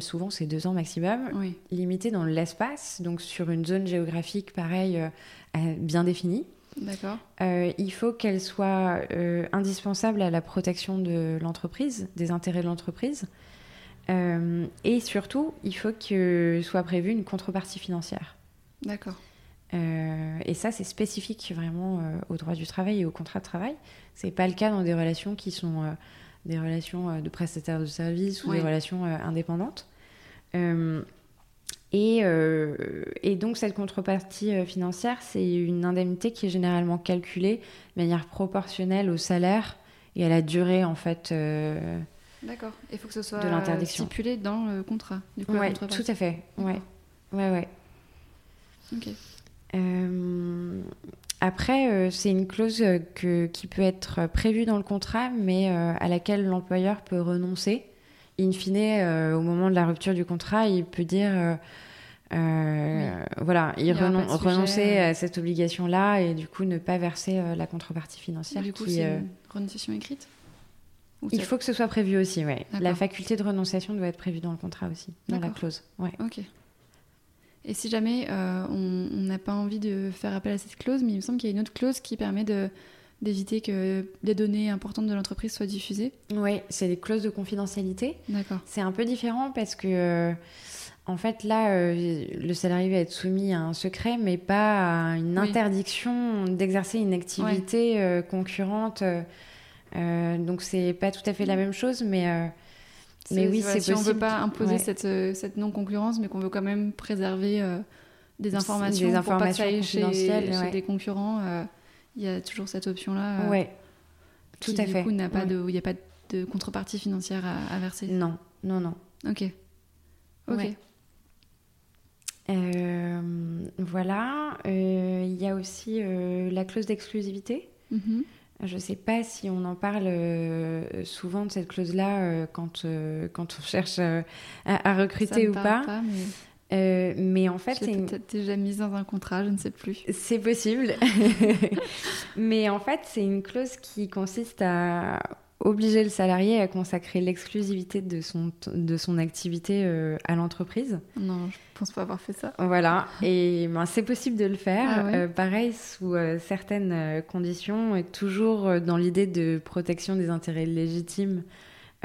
Speaker 2: souvent c'est deux ans maximum, limité dans l'espace, donc sur une zone géographique pareil, euh, bien définie.
Speaker 1: D'accord.
Speaker 2: Euh, il faut qu'elle soit euh, indispensable à la protection de l'entreprise, des intérêts de l'entreprise. et surtout, il faut que soit prévue une contrepartie financière.
Speaker 1: D'accord.
Speaker 2: et ça, c'est spécifique vraiment au droit du travail et au contrat de travail. C'est pas le cas dans des relations qui sont des relations euh, de prestataires de services ou des relations euh, indépendantes. Euh, et, et, donc cette contrepartie financière, c'est une indemnité qui est généralement calculée de manière proportionnelle au salaire et à la durée en fait.
Speaker 1: D'accord. Il faut que ce soit stipulé dans le contrat.
Speaker 2: Du coup, tout à fait. Ouais, ouais, ouais.
Speaker 1: Ok.
Speaker 2: Après, euh, c'est une clause euh, que, qui peut être prévue dans le contrat, mais euh, à laquelle l'employeur peut renoncer. In fine, au moment de la rupture du contrat, il peut dire, voilà, il, renoncer à cette obligation-là et du coup ne pas verser la contrepartie financière.
Speaker 1: du coup, c'est une renonciation écrite
Speaker 2: Il faut que ce soit prévu aussi, oui. La faculté de renonciation doit être prévue dans le contrat aussi, dans la clause. Ouais.
Speaker 1: Ok. Et si jamais euh, on n'a pas envie de faire appel à cette clause, mais il me semble qu'il y a une autre clause qui permet de d'éviter que les données importantes de l'entreprise soient diffusées.
Speaker 2: Oui, c'est les clauses de confidentialité.
Speaker 1: D'accord.
Speaker 2: C'est un peu différent parce que, euh, en fait, là, euh, le salarié va être soumis à un secret, mais pas à une interdiction d'exercer une activité concurrente. donc, c'est pas tout à fait la même chose, mais
Speaker 1: mais oui, c'est si on veut pas imposer cette, euh, cette non-concurrence, mais qu'on veut quand même préserver euh, des informations, des informations pour pas que ça aille chez, des concurrents, euh, il y a toujours cette option-là.
Speaker 2: ouais, tout à fait.
Speaker 1: Du coup, n'a pas de, il n'y a pas de contrepartie financière à, verser.
Speaker 2: Non, non, non.
Speaker 1: Ok. Ok.
Speaker 2: voilà. Il y a aussi la clause d'exclusivité. Mm je ne sais pas si on en parle euh, souvent de cette clause-là euh, quand, euh, quand on cherche à, recruter ou pas. mais... en fait,
Speaker 1: c'est une... peut-être déjà mise dans un contrat, je ne sais plus.
Speaker 2: C'est possible. (laughs) (laughs) mais en fait, c'est une clause qui consiste à obliger le salarié à consacrer l'exclusivité de son, de son activité euh, à l'entreprise.
Speaker 1: Non, je pense pas avoir fait ça.
Speaker 2: Voilà, et ben, c'est possible de le faire. Ah euh, pareil, sous euh, certaines conditions, et toujours dans l'idée de protection des intérêts légitimes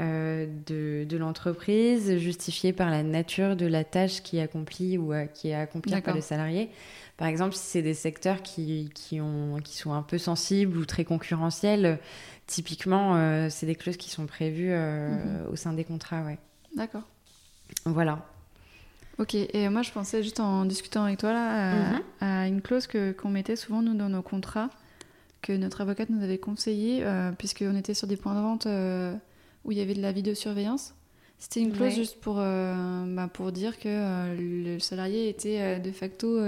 Speaker 2: de, de l'entreprise, justifié par la nature de la tâche qui est accomplie ou qui est accomplie par le salarié. Par exemple, si c'est des secteurs qui, qui, ont, qui sont un peu sensibles ou très concurrentiels, typiquement, c'est des clauses qui sont prévues mhm. au sein des contrats. Ouais.
Speaker 1: D'accord.
Speaker 2: Voilà.
Speaker 1: Ok, et moi je pensais juste en discutant avec toi là à, mhm. une clause qu'on mettait souvent nous dans nos contrats, que notre avocate nous avait conseillé, euh, puisqu'on était sur des points de vente euh, où il y avait de la vidéosurveillance. C'était une clause juste pour, euh, bah, pour dire que le salarié était de facto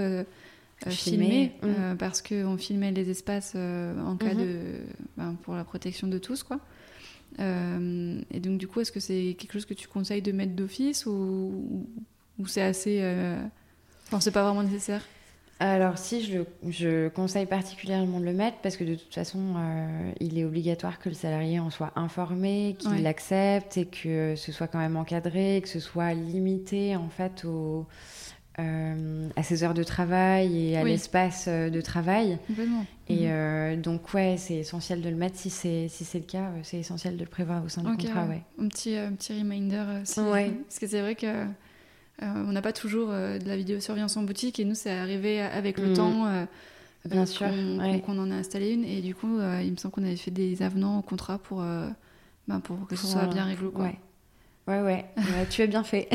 Speaker 1: filmé, mhm. parce qu'on filmait les espaces en cas mhm. de. Bah, pour la protection de tous, quoi. et donc, du coup, est-ce que c'est quelque chose que tu conseilles de mettre d'office ou, ou c'est assez. Euh... Enfin, c'est pas vraiment nécessaire?
Speaker 2: Alors si, je, je, conseille particulièrement de le mettre parce que de toute façon, euh, il est obligatoire que le salarié en soit informé, qu'il l'accepte et que ce soit quand même encadré, que ce soit limité en fait au, euh, à ses heures de travail et à l'espace euh, de travail. Et mhm. donc ouais, c'est essentiel de le mettre si c'est si c'est le cas, c'est essentiel de le prévoir au sein du contrat. Ouais.
Speaker 1: Un petit un petit reminder. Aussi, (laughs) parce que c'est vrai que on n'a pas toujours euh, de la vidéosurveillance en boutique et nous, c'est arrivé avec le mm. temps. Euh,
Speaker 2: Bien sûr.
Speaker 1: Qu'on en a installé une. Et du coup, il me semble qu'on avait fait des avenants au contrat pour, ben, pour que ce soit bien réglo. Quoi.
Speaker 2: Ouais. Ouais, ouais. tu as bien fait.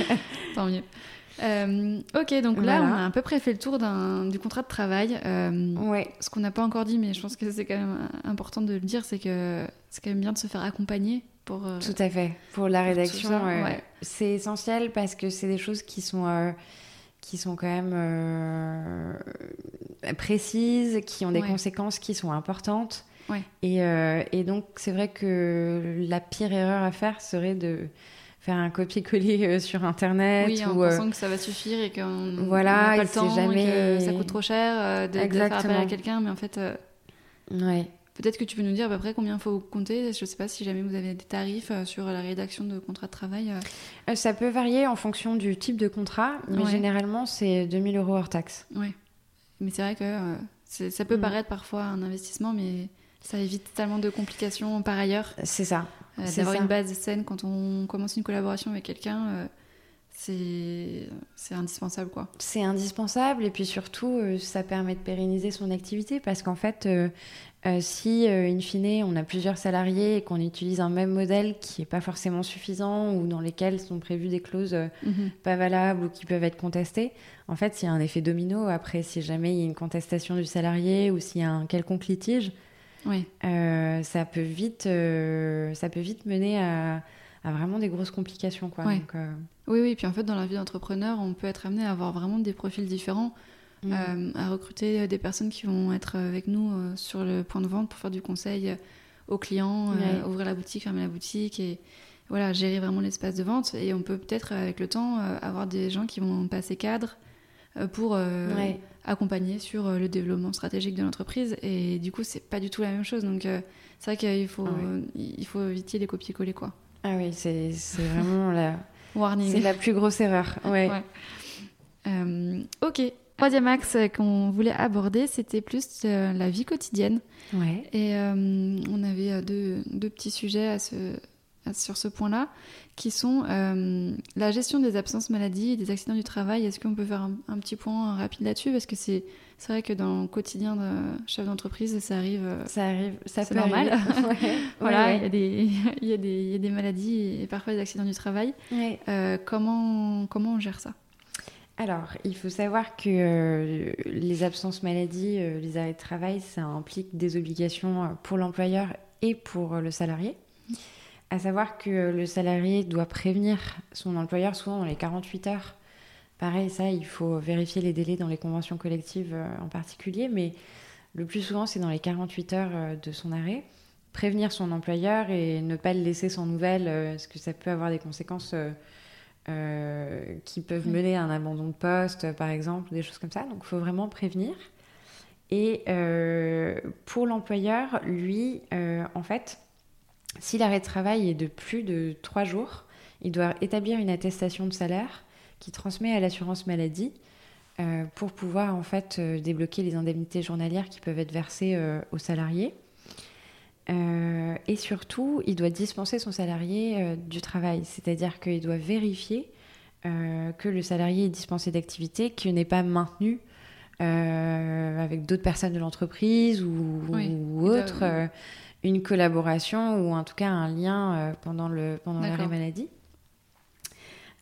Speaker 2: (laughs)
Speaker 1: Tant mieux. ok, donc là, on a à peu près fait le tour du contrat de travail.
Speaker 2: ouais.
Speaker 1: Ce qu'on n'a pas encore dit, mais je pense que c'est quand même important de le dire, c'est que c'est quand même bien de se faire accompagner
Speaker 2: euh, tout à fait. Pour la rédaction, c'est essentiel parce que c'est des choses qui sont, euh, qui sont quand même euh, précises, qui ont des conséquences qui sont importantes. Et, et, donc, c'est vrai que la pire erreur à faire serait de faire un copier-coller sur Internet.
Speaker 1: Oui, en pensant que ça va suffire et qu'on voilà, n'a pas le temps jamais... et que ça coûte trop cher de, de faire appel à quelqu'un. Mais en fait...
Speaker 2: Ouais.
Speaker 1: Peut-être que tu peux nous dire à peu près combien il faut compter. Je ne sais pas si jamais vous avez des tarifs euh, sur la rédaction de contrats de travail. Euh.
Speaker 2: Euh, ça peut varier en fonction du type de contrat, mais généralement c'est 2000 euros hors taxe.
Speaker 1: Oui. Mais c'est vrai que ça peut mm. paraître parfois un investissement, mais ça évite tellement de complications par ailleurs.
Speaker 2: C'est ça.
Speaker 1: D'avoir une base saine quand on commence une collaboration avec quelqu'un c'est indispensable quoi.
Speaker 2: C'est indispensable et puis surtout ça permet de pérenniser son activité parce qu'en fait euh, si, euh, in fine, on a plusieurs salariés et qu'on utilise un même modèle qui n'est pas forcément suffisant ou dans lesquels sont prévues des clauses euh, mhm. pas valables ou qui peuvent être contestées, en fait, il y a un effet domino. Après, si jamais il y a une contestation du salarié ou s'il y a un quelconque litige, ça, peut vite, ça peut vite mener à, vraiment des grosses complications. Quoi.
Speaker 1: oui, oui. Puis en fait, dans la vie d'entrepreneur, on peut être amené à avoir vraiment des profils différents. Mm. Euh, à recruter des personnes qui vont être avec nous euh, sur le point de vente pour faire du conseil aux clients, euh, ouvrir la boutique, fermer la boutique et voilà, gérer vraiment l'espace de vente. Et on peut peut-être, avec le temps, avoir des gens qui vont passer cadre pour accompagner sur le développement stratégique de l'entreprise. Et du coup, c'est pas du tout la même chose. Donc, c'est vrai qu'il faut, ah il faut éviter les copier-coller, quoi.
Speaker 2: Ah oui, c'est vraiment la... Warning. C'est la plus grosse erreur. Ouais.
Speaker 1: ok, troisième axe qu'on voulait aborder, c'était plus euh, la vie quotidienne.
Speaker 2: Ouais.
Speaker 1: Et euh, on avait euh, deux, deux, petits sujets à ce, sur ce point-là, qui sont la gestion des absences maladies et des accidents du travail. Est-ce qu'on peut faire un, petit point rapide là-dessus? Parce que c'est vrai que dans le quotidien de chef d'entreprise, ça arrive.
Speaker 2: Ça arrive, ça
Speaker 1: c'est normal. (laughs) (laughs) voilà, il y, (laughs) y, y, a des maladies et parfois des accidents du travail. comment, comment on gère ça?
Speaker 2: Alors, il faut savoir que euh, les absences maladies, euh, les arrêts de travail, ça implique des obligations euh, pour l'employeur et pour le salarié. À savoir que le salarié doit prévenir son employeur souvent dans les 48 heures. Pareil, ça, il faut vérifier les délais dans les conventions collectives en particulier, mais le plus souvent, c'est dans les 48 heures de son arrêt. Prévenir son employeur et ne pas le laisser sans nouvelles, parce que ça peut avoir des conséquences euh, qui peuvent mener à un abandon de poste, par exemple, des choses comme ça. Donc, il faut vraiment prévenir. Et euh, pour l'employeur, lui, euh, en fait, si l'arrêt de travail est de plus de trois jours, il doit établir une attestation de salaire qui transmet à l'assurance maladie pour pouvoir en fait débloquer les indemnités journalières qui peuvent être versées aux salariés. et surtout, il doit dispenser son salarié du travail, c'est-à-dire qu'il doit vérifier que le salarié est dispensé d'activité, qu'il n'est pas maintenu avec d'autres personnes de l'entreprise ou, ou autre, une collaboration ou en tout cas un lien pendant, le, pendant l'arrêt maladie.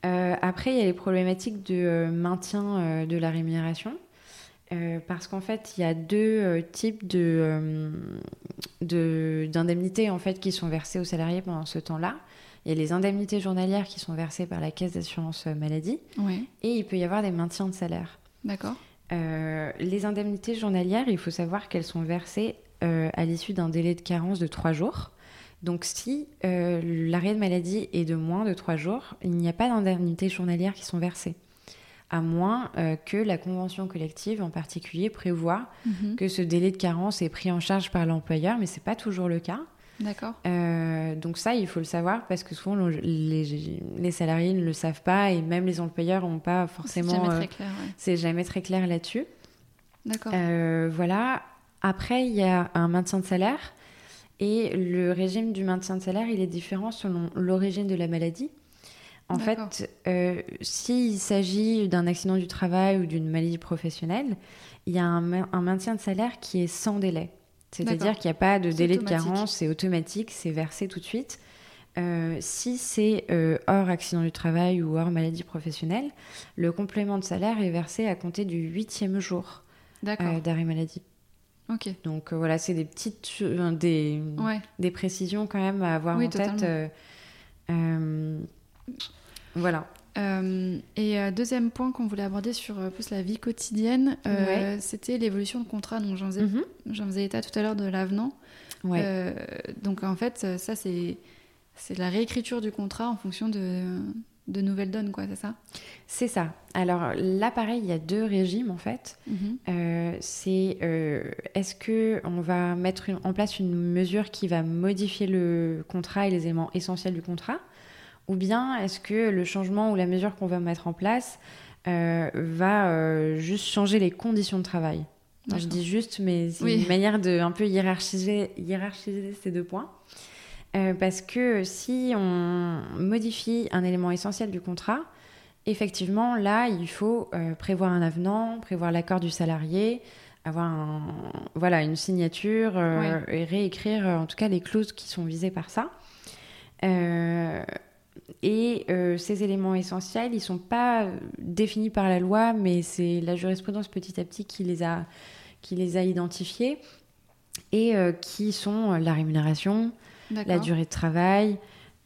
Speaker 2: après, il y a les problématiques de maintien de la rémunération. Euh, parce qu'en fait, il y a deux euh, types de, euh, d'indemnités en fait qui sont versées aux salariés pendant ce temps-là. Il y a les indemnités journalières qui sont versées par la caisse d'assurance maladie, et il peut y avoir des maintiens de salaire.
Speaker 1: D'accord.
Speaker 2: les indemnités journalières, il faut savoir qu'elles sont versées à l'issue d'un délai de carence de trois jours. Donc si l'arrêt de maladie est de moins de trois jours, il n'y a pas d'indemnités journalières qui sont versées à moins euh, que la convention collective en particulier prévoit mhm. que ce délai de carence est pris en charge par l'employeur, mais ce n'est pas toujours le cas.
Speaker 1: D'accord.
Speaker 2: Euh, donc ça, il faut le savoir parce que souvent les, les, salariés ne le savent pas et même les employeurs n'ont pas forcément. C'est
Speaker 1: jamais très clair.
Speaker 2: C'est jamais très clair là-dessus.
Speaker 1: D'accord.
Speaker 2: Euh, voilà. Après, il y a un maintien de salaire et le régime du maintien de salaire, il est différent selon l'origine de la maladie. En fait, euh, s'il s'agit d'un accident du travail ou d'une maladie professionnelle, il y a un, maintien de salaire qui est sans délai. C'est-à-dire qu'il n'y a pas de délai de carence, c'est automatique, c'est versé tout de suite. Euh, si c'est euh, hors accident du travail ou hors maladie professionnelle, le complément de salaire est versé à compter du huitième jour d'arrêt maladie. Donc voilà, c'est des petites, des, des précisions quand même à avoir en tête. Voilà.
Speaker 1: Euh, et euh, deuxième point qu'on voulait aborder sur euh, plus la vie quotidienne, c'était l'évolution de contrat. Donc j'en faisais, faisais, état tout à l'heure de l'avenant. donc en fait, ça c'est c'est la réécriture du contrat en fonction de, de nouvelles donnes, quoi, c'est ça?
Speaker 2: C'est ça. Alors là, pareil, il y a deux régimes en fait. Mhm. c'est est-ce que on va mettre en place une mesure qui va modifier le contrat et les éléments essentiels du contrat? Ou bien est-ce que le changement ou la mesure qu'on va mettre en place euh, va euh, juste changer les conditions de travail? Je dis juste, mais c'est une manière de un peu hiérarchiser, hiérarchiser ces deux points. Euh, parce que si on modifie un élément essentiel du contrat, effectivement, là, il faut prévoir un avenant, prévoir l'accord du salarié, avoir voilà, une signature et réécrire en tout cas les clauses qui sont visées par ça. Et euh, ces éléments essentiels, ils ne sont pas définis par la loi, mais c'est la jurisprudence petit à petit qui les a, qui les a identifiés et euh, qui sont la rémunération, la durée de travail,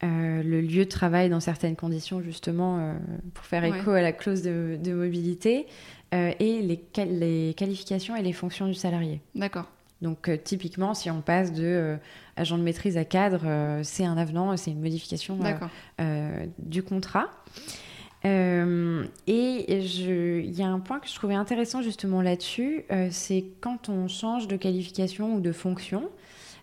Speaker 2: euh, le lieu de travail dans certaines conditions, justement, pour faire écho à la clause de, de mobilité, et les, les qualifications et les fonctions du salarié.
Speaker 1: D'accord.
Speaker 2: Donc euh, typiquement, si on passe de euh, agent de maîtrise à cadre, euh, c'est un avenant, c'est une modification du contrat. et il y a un point que je trouvais intéressant justement là-dessus, c'est quand on change de qualification ou de fonction,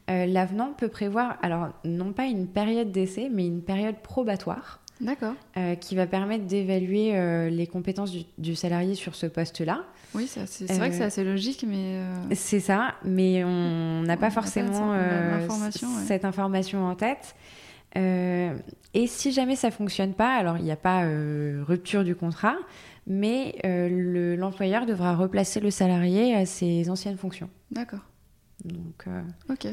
Speaker 2: l'avenant peut prévoir, alors non pas une période d'essai, mais une période probatoire.
Speaker 1: D'accord.
Speaker 2: qui va permettre d'évaluer les compétences du, salarié sur ce poste-là.
Speaker 1: Oui, c'est vrai que c'est euh, assez logique, mais... Euh,
Speaker 2: c'est ça, mais on n'a pas forcément euh, cette information en tête. et si jamais ça fonctionne pas, alors il n'y a pas rupture du contrat, mais l'employeur devra replacer le salarié à ses anciennes fonctions.
Speaker 1: D'accord.
Speaker 2: Donc,
Speaker 1: ok.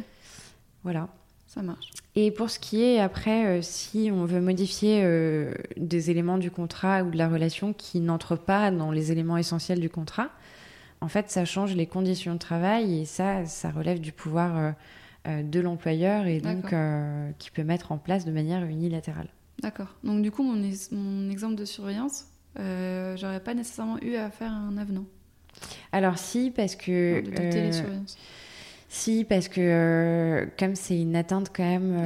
Speaker 2: Voilà.
Speaker 1: Ça marche.
Speaker 2: Et pour ce qui est après, euh, si on veut modifier euh, des éléments du contrat ou de la relation qui n'entrent pas dans les éléments essentiels du contrat, en fait, ça change les conditions de travail et ça, ça relève du pouvoir euh, de l'employeur et donc qui peut mettre en place de manière unilatérale.
Speaker 1: D'accord. Donc du coup, mon, mon exemple de surveillance, j'aurais pas nécessairement eu à faire un avenant.
Speaker 2: Alors si, parce que...
Speaker 1: De, de télésurveillance.
Speaker 2: Si, parce que euh, comme c'est une atteinte quand même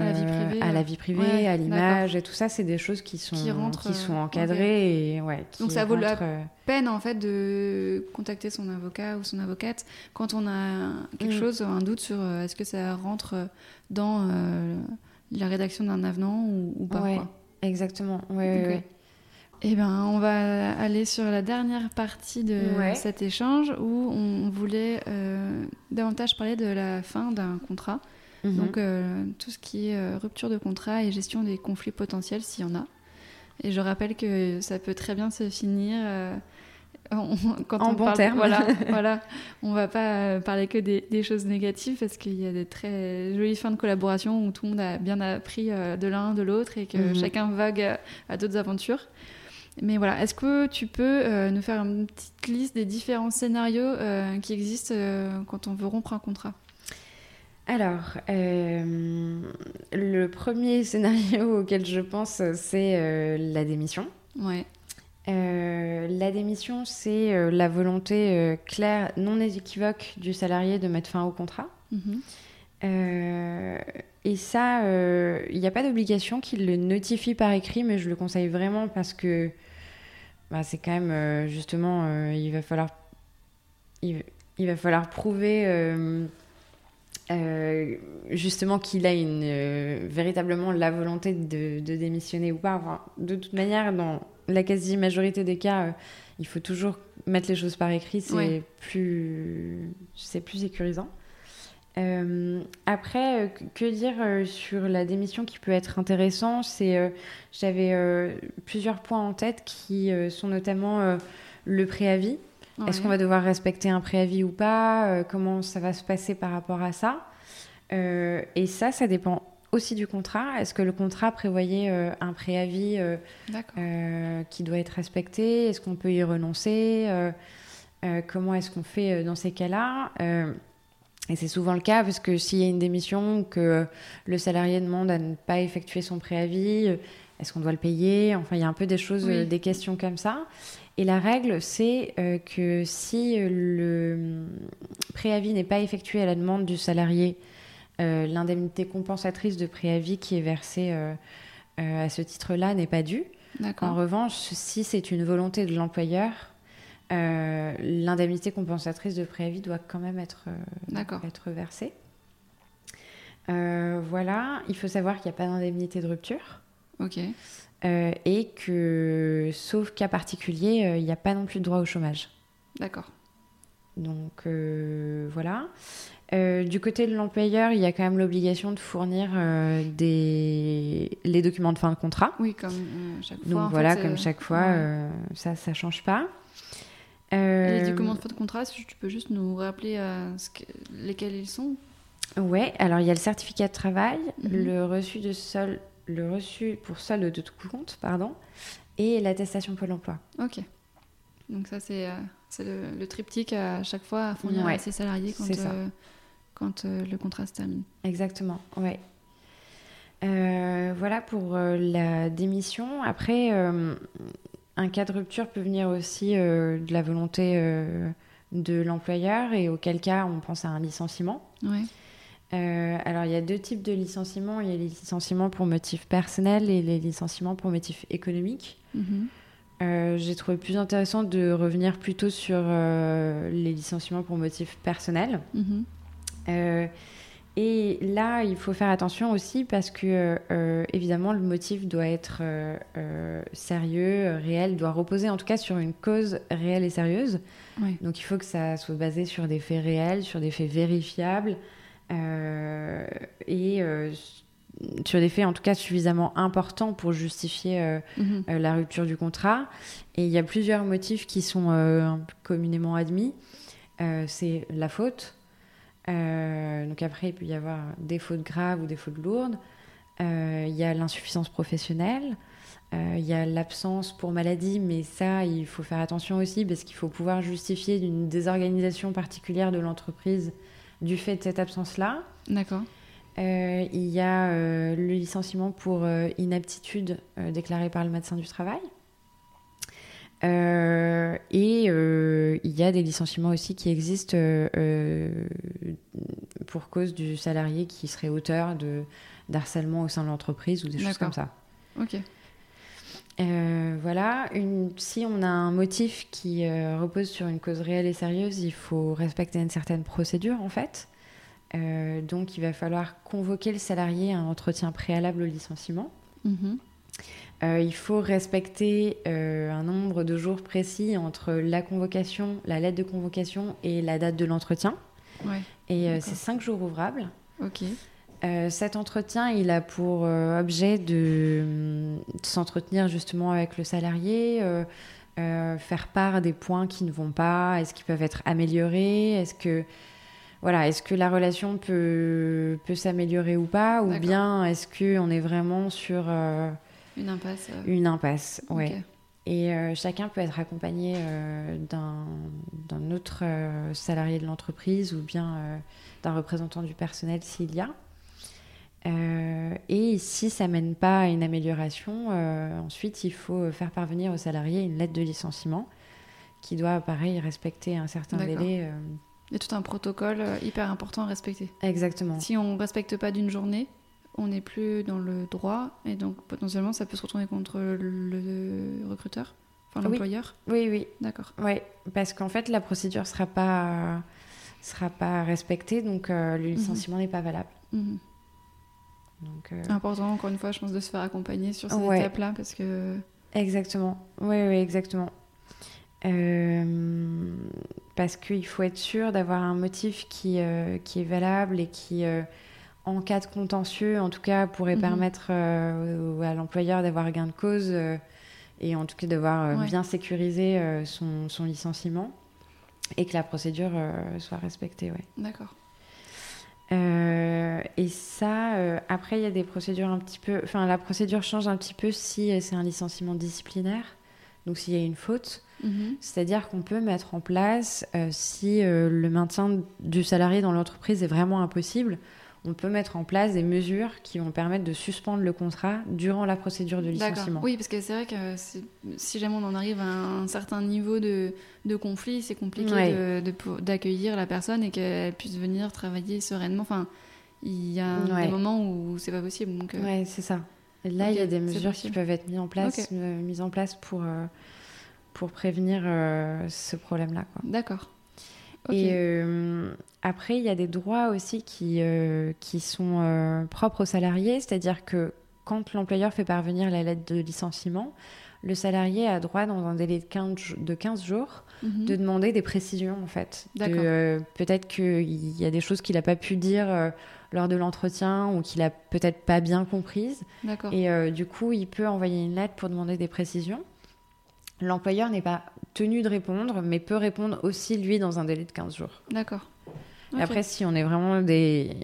Speaker 2: à la vie privée, à l'image et tout ça, c'est des choses qui sont, qui, qui sont euh, encadrées. Et, ouais,
Speaker 1: Donc ça vaut la euh, peine en fait de contacter son avocat ou son avocate quand on a quelque mm. chose, un doute sur est-ce que ça rentre dans la rédaction d'un avenant ou, pas.
Speaker 2: Ouais, exactement. Ouais,
Speaker 1: eh ben, on va aller sur la dernière partie de cet échange où on voulait euh, davantage parler de la fin d'un contrat. Mhm. Donc tout ce qui est rupture de contrat et gestion des conflits potentiels s'il y en a. Et je rappelle que ça peut très bien se finir (laughs)
Speaker 2: quand en on bon parle, terme.
Speaker 1: Voilà, (laughs) voilà. On va pas parler que des, choses négatives parce qu'il y a des très jolies fins de collaboration où tout le monde a bien appris de l'un de l'autre et que mhm. chacun vogue à d'autres aventures. Mais voilà, est-ce que tu peux euh, nous faire une petite liste des différents scénarios euh, qui existent euh, quand on veut rompre un contrat?
Speaker 2: Alors, le premier scénario (laughs) auquel je pense, c'est la démission.
Speaker 1: Ouais.
Speaker 2: la démission, c'est la volonté claire, non équivoque du salarié de mettre fin au contrat. Mm-hmm. et ça, il n'y a pas d'obligation qu'il le notifie par écrit, mais je le conseille vraiment parce que bah, c'est quand même euh, justement, euh, il va falloir, il, va falloir prouver euh, justement qu'il a une véritablement la volonté de, démissionner ou pas. de toute manière, dans la quasi-majorité des cas, il faut toujours mettre les choses par écrit. C'est plus, c'est plus sécurisant. Euh, après, euh, que dire euh, sur la démission qui peut être intéressant C'est, j'avais plusieurs points en tête qui sont notamment le préavis. Est-ce qu'on va devoir respecter un préavis ou pas? Comment ça va se passer par rapport à ça? Et ça, ça dépend aussi du contrat. Est-ce que le contrat prévoyait un préavis qui doit être respecté? Est-ce qu'on peut y renoncer? Comment est-ce qu'on fait dans ces cas-là? Et c'est souvent le cas parce que s'il y a une démission, que le salarié demande à ne pas effectuer son préavis, euh, est-ce qu'on doit le payer? Enfin, il y a un peu des choses, euh, des questions comme ça. Et la règle, c'est euh, que si le préavis n'est pas effectué à la demande du salarié, l'indemnité compensatrice de préavis qui est versée à ce titre-là n'est pas due. En revanche, si c'est une volonté de l'employeur, euh, l'indemnité compensatrice de préavis doit quand même être, euh, être versée. Euh, voilà, il faut savoir qu'il n'y a pas d'indemnité de rupture.
Speaker 1: Ok.
Speaker 2: et que, sauf cas particulier, il n'y a pas non plus de droit au chômage.
Speaker 1: D'accord.
Speaker 2: Donc voilà. du côté de l'employeur, il y a quand même l'obligation de fournir des... les documents de fin de contrat.
Speaker 1: Oui, comme chaque fois.
Speaker 2: Donc voilà, comme chaque fois, ça, ça change pas.
Speaker 1: Euh... Les documents de contrat, tu peux juste nous rappeler euh, lesquels ils sont?
Speaker 2: Ouais, alors il y a le certificat de travail, mhm. le reçu de sol, le reçu pour solde de tout compte, pardon, et l'attestation Pôle Emploi.
Speaker 1: Ok. Donc ça c'est euh, le, triptyque à chaque fois à fournir à ses salariés quand, euh, quand le contrat se termine.
Speaker 2: Exactement. Ouais. voilà pour la démission. Après, un cas de rupture peut venir aussi euh, de la volonté euh, de l'employeur et auquel cas on pense à un licenciement. Euh, alors il y a deux types de licenciements. Il y a les licenciements pour motif personnel et les licenciements pour motif économique. Mhm. J'ai trouvé plus intéressant de revenir plutôt sur les licenciements pour motif personnel. Mhm. Et là, il faut faire attention aussi parce que, euh, évidemment, le motif doit être euh, euh, sérieux, réel, doit reposer en tout cas sur une cause réelle et sérieuse. Donc, il faut que ça soit basé sur des faits réels, sur des faits vérifiables et sur des faits en tout cas suffisamment importants pour justifier mhm. la rupture du contrat. Et il y a plusieurs motifs qui sont communément admis. C'est la faute euh, donc après, il peut y avoir des fautes graves ou des fautes lourdes. Euh, il y a l'insuffisance professionnelle. Euh, il y a l'absence pour maladie, mais ça, il faut faire attention aussi parce qu'il faut pouvoir justifier d'une désorganisation particulière de l'entreprise du fait de cette absence-là.
Speaker 1: D'accord.
Speaker 2: il y a le licenciement pour inaptitude déclaré par le médecin du travail. Euh, et euh, il y a des licenciements aussi qui existent euh, pour cause du salarié qui serait auteur de d'harcèlement au sein de l'entreprise ou des choses comme ça.
Speaker 1: Ok.
Speaker 2: voilà, une, si on a un motif qui repose sur une cause réelle et sérieuse, il faut respecter une certaine procédure en fait. donc il va falloir convoquer le salarié à un entretien préalable au licenciement. Mm euh, il faut respecter euh, un nombre de jours précis entre la convocation, la lettre de convocation et la date de l'entretien. Et euh, c'est cinq jours ouvrables.
Speaker 1: Ok.
Speaker 2: Cet entretien, il a pour objet de, de s'entretenir justement avec le salarié, faire part des points qui ne vont pas, est-ce qu'ils peuvent être améliorés, est-ce que voilà, est-ce que la relation peut, peut s'améliorer ou pas, ou bien est-ce qu'on est vraiment sur
Speaker 1: Une impasse. euh,
Speaker 2: une impasse ouais. Et euh, chacun peut être accompagné euh, d'un autre euh, salarié de l'entreprise ou bien euh, d'un représentant du personnel s'il y a. Et si ça mène pas à une amélioration, ensuite il faut faire parvenir au salarié une lettre de licenciement qui doit, pareil, respecter un certain délai.
Speaker 1: Il y a tout un protocole hyper important à respecter.
Speaker 2: Exactement.
Speaker 1: Si on respecte pas d'une journée, on n'est plus dans le droit et donc potentiellement ça peut se retourner contre le recruteur, enfin l'employeur.
Speaker 2: Oui, oui,
Speaker 1: D'accord.
Speaker 2: Oui, parce qu'en fait, la procédure sera pas sera pas respectée, donc euh, le licenciement n'est pas valable.
Speaker 1: Mhm.
Speaker 2: Donc, euh,
Speaker 1: Important encore une fois, je pense de se faire accompagner sur ces
Speaker 2: Ouais.
Speaker 1: étapes-là parce que
Speaker 2: Exactement. Oui, oui, exactement. Euh, parce qu'il faut être sûr d'avoir un motif qui, euh, qui est valable et qui, euh, en cas de contentieux, en tout cas, pourrait
Speaker 1: Mhm.
Speaker 2: permettre euh, à l'employeur d'avoir gain de cause euh, et en tout cas d'avoir euh,
Speaker 1: Ouais.
Speaker 2: bien sécurisé son, son licenciement et que la procédure soit respectée. Ouais.
Speaker 1: d'accord.
Speaker 2: Et ça, après, il y a des procédures un petit peu. Enfin, la procédure change un petit peu si c'est un licenciement disciplinaire, donc s'il y a une faute.
Speaker 1: Mhm.
Speaker 2: C'est-à-dire qu'on peut mettre en place, euh, si euh, le maintien du salarié dans l'entreprise est vraiment impossible, on peut mettre en place des mesures qui vont permettre de suspendre le contrat durant la procédure de licenciement.
Speaker 1: Oui, parce que c'est vrai que si jamais on en arrive à un certain niveau de, de conflit, c'est compliqué
Speaker 2: Ouais.
Speaker 1: de- de pou- d'accueillir la personne et qu'elle puisse venir travailler sereinement. Enfin, il y a
Speaker 2: Ouais.
Speaker 1: des moments où c'est pas possible. Donc, euh,
Speaker 2: Ouais, c'est ça. Et là, il y a des mesures qui peuvent être mises en place, euh, mises en place pour, euh, pour prévenir ce problème-là.
Speaker 1: D'accord.
Speaker 2: Et euh, après, il y a des droits aussi qui, euh, qui sont euh, propres aux salariés, c'est-à-dire que quand l'employeur fait parvenir la lettre de licenciement, le salarié a droit, dans un délai de 15, jo- de 15 jours,
Speaker 1: Mhm.
Speaker 2: de demander des précisions, en fait. Peut-être qu'il y a des choses qu'il n'a pas pu dire lors de l'entretien ou qu'il a peut-être pas bien comprises. Et du coup, il peut envoyer une lettre pour demander des précisions. L'employeur n'est pas tenu de répondre, mais peut répondre aussi, lui, dans un délai de 15 jours.
Speaker 1: D'accord.
Speaker 2: Après, si on est vraiment des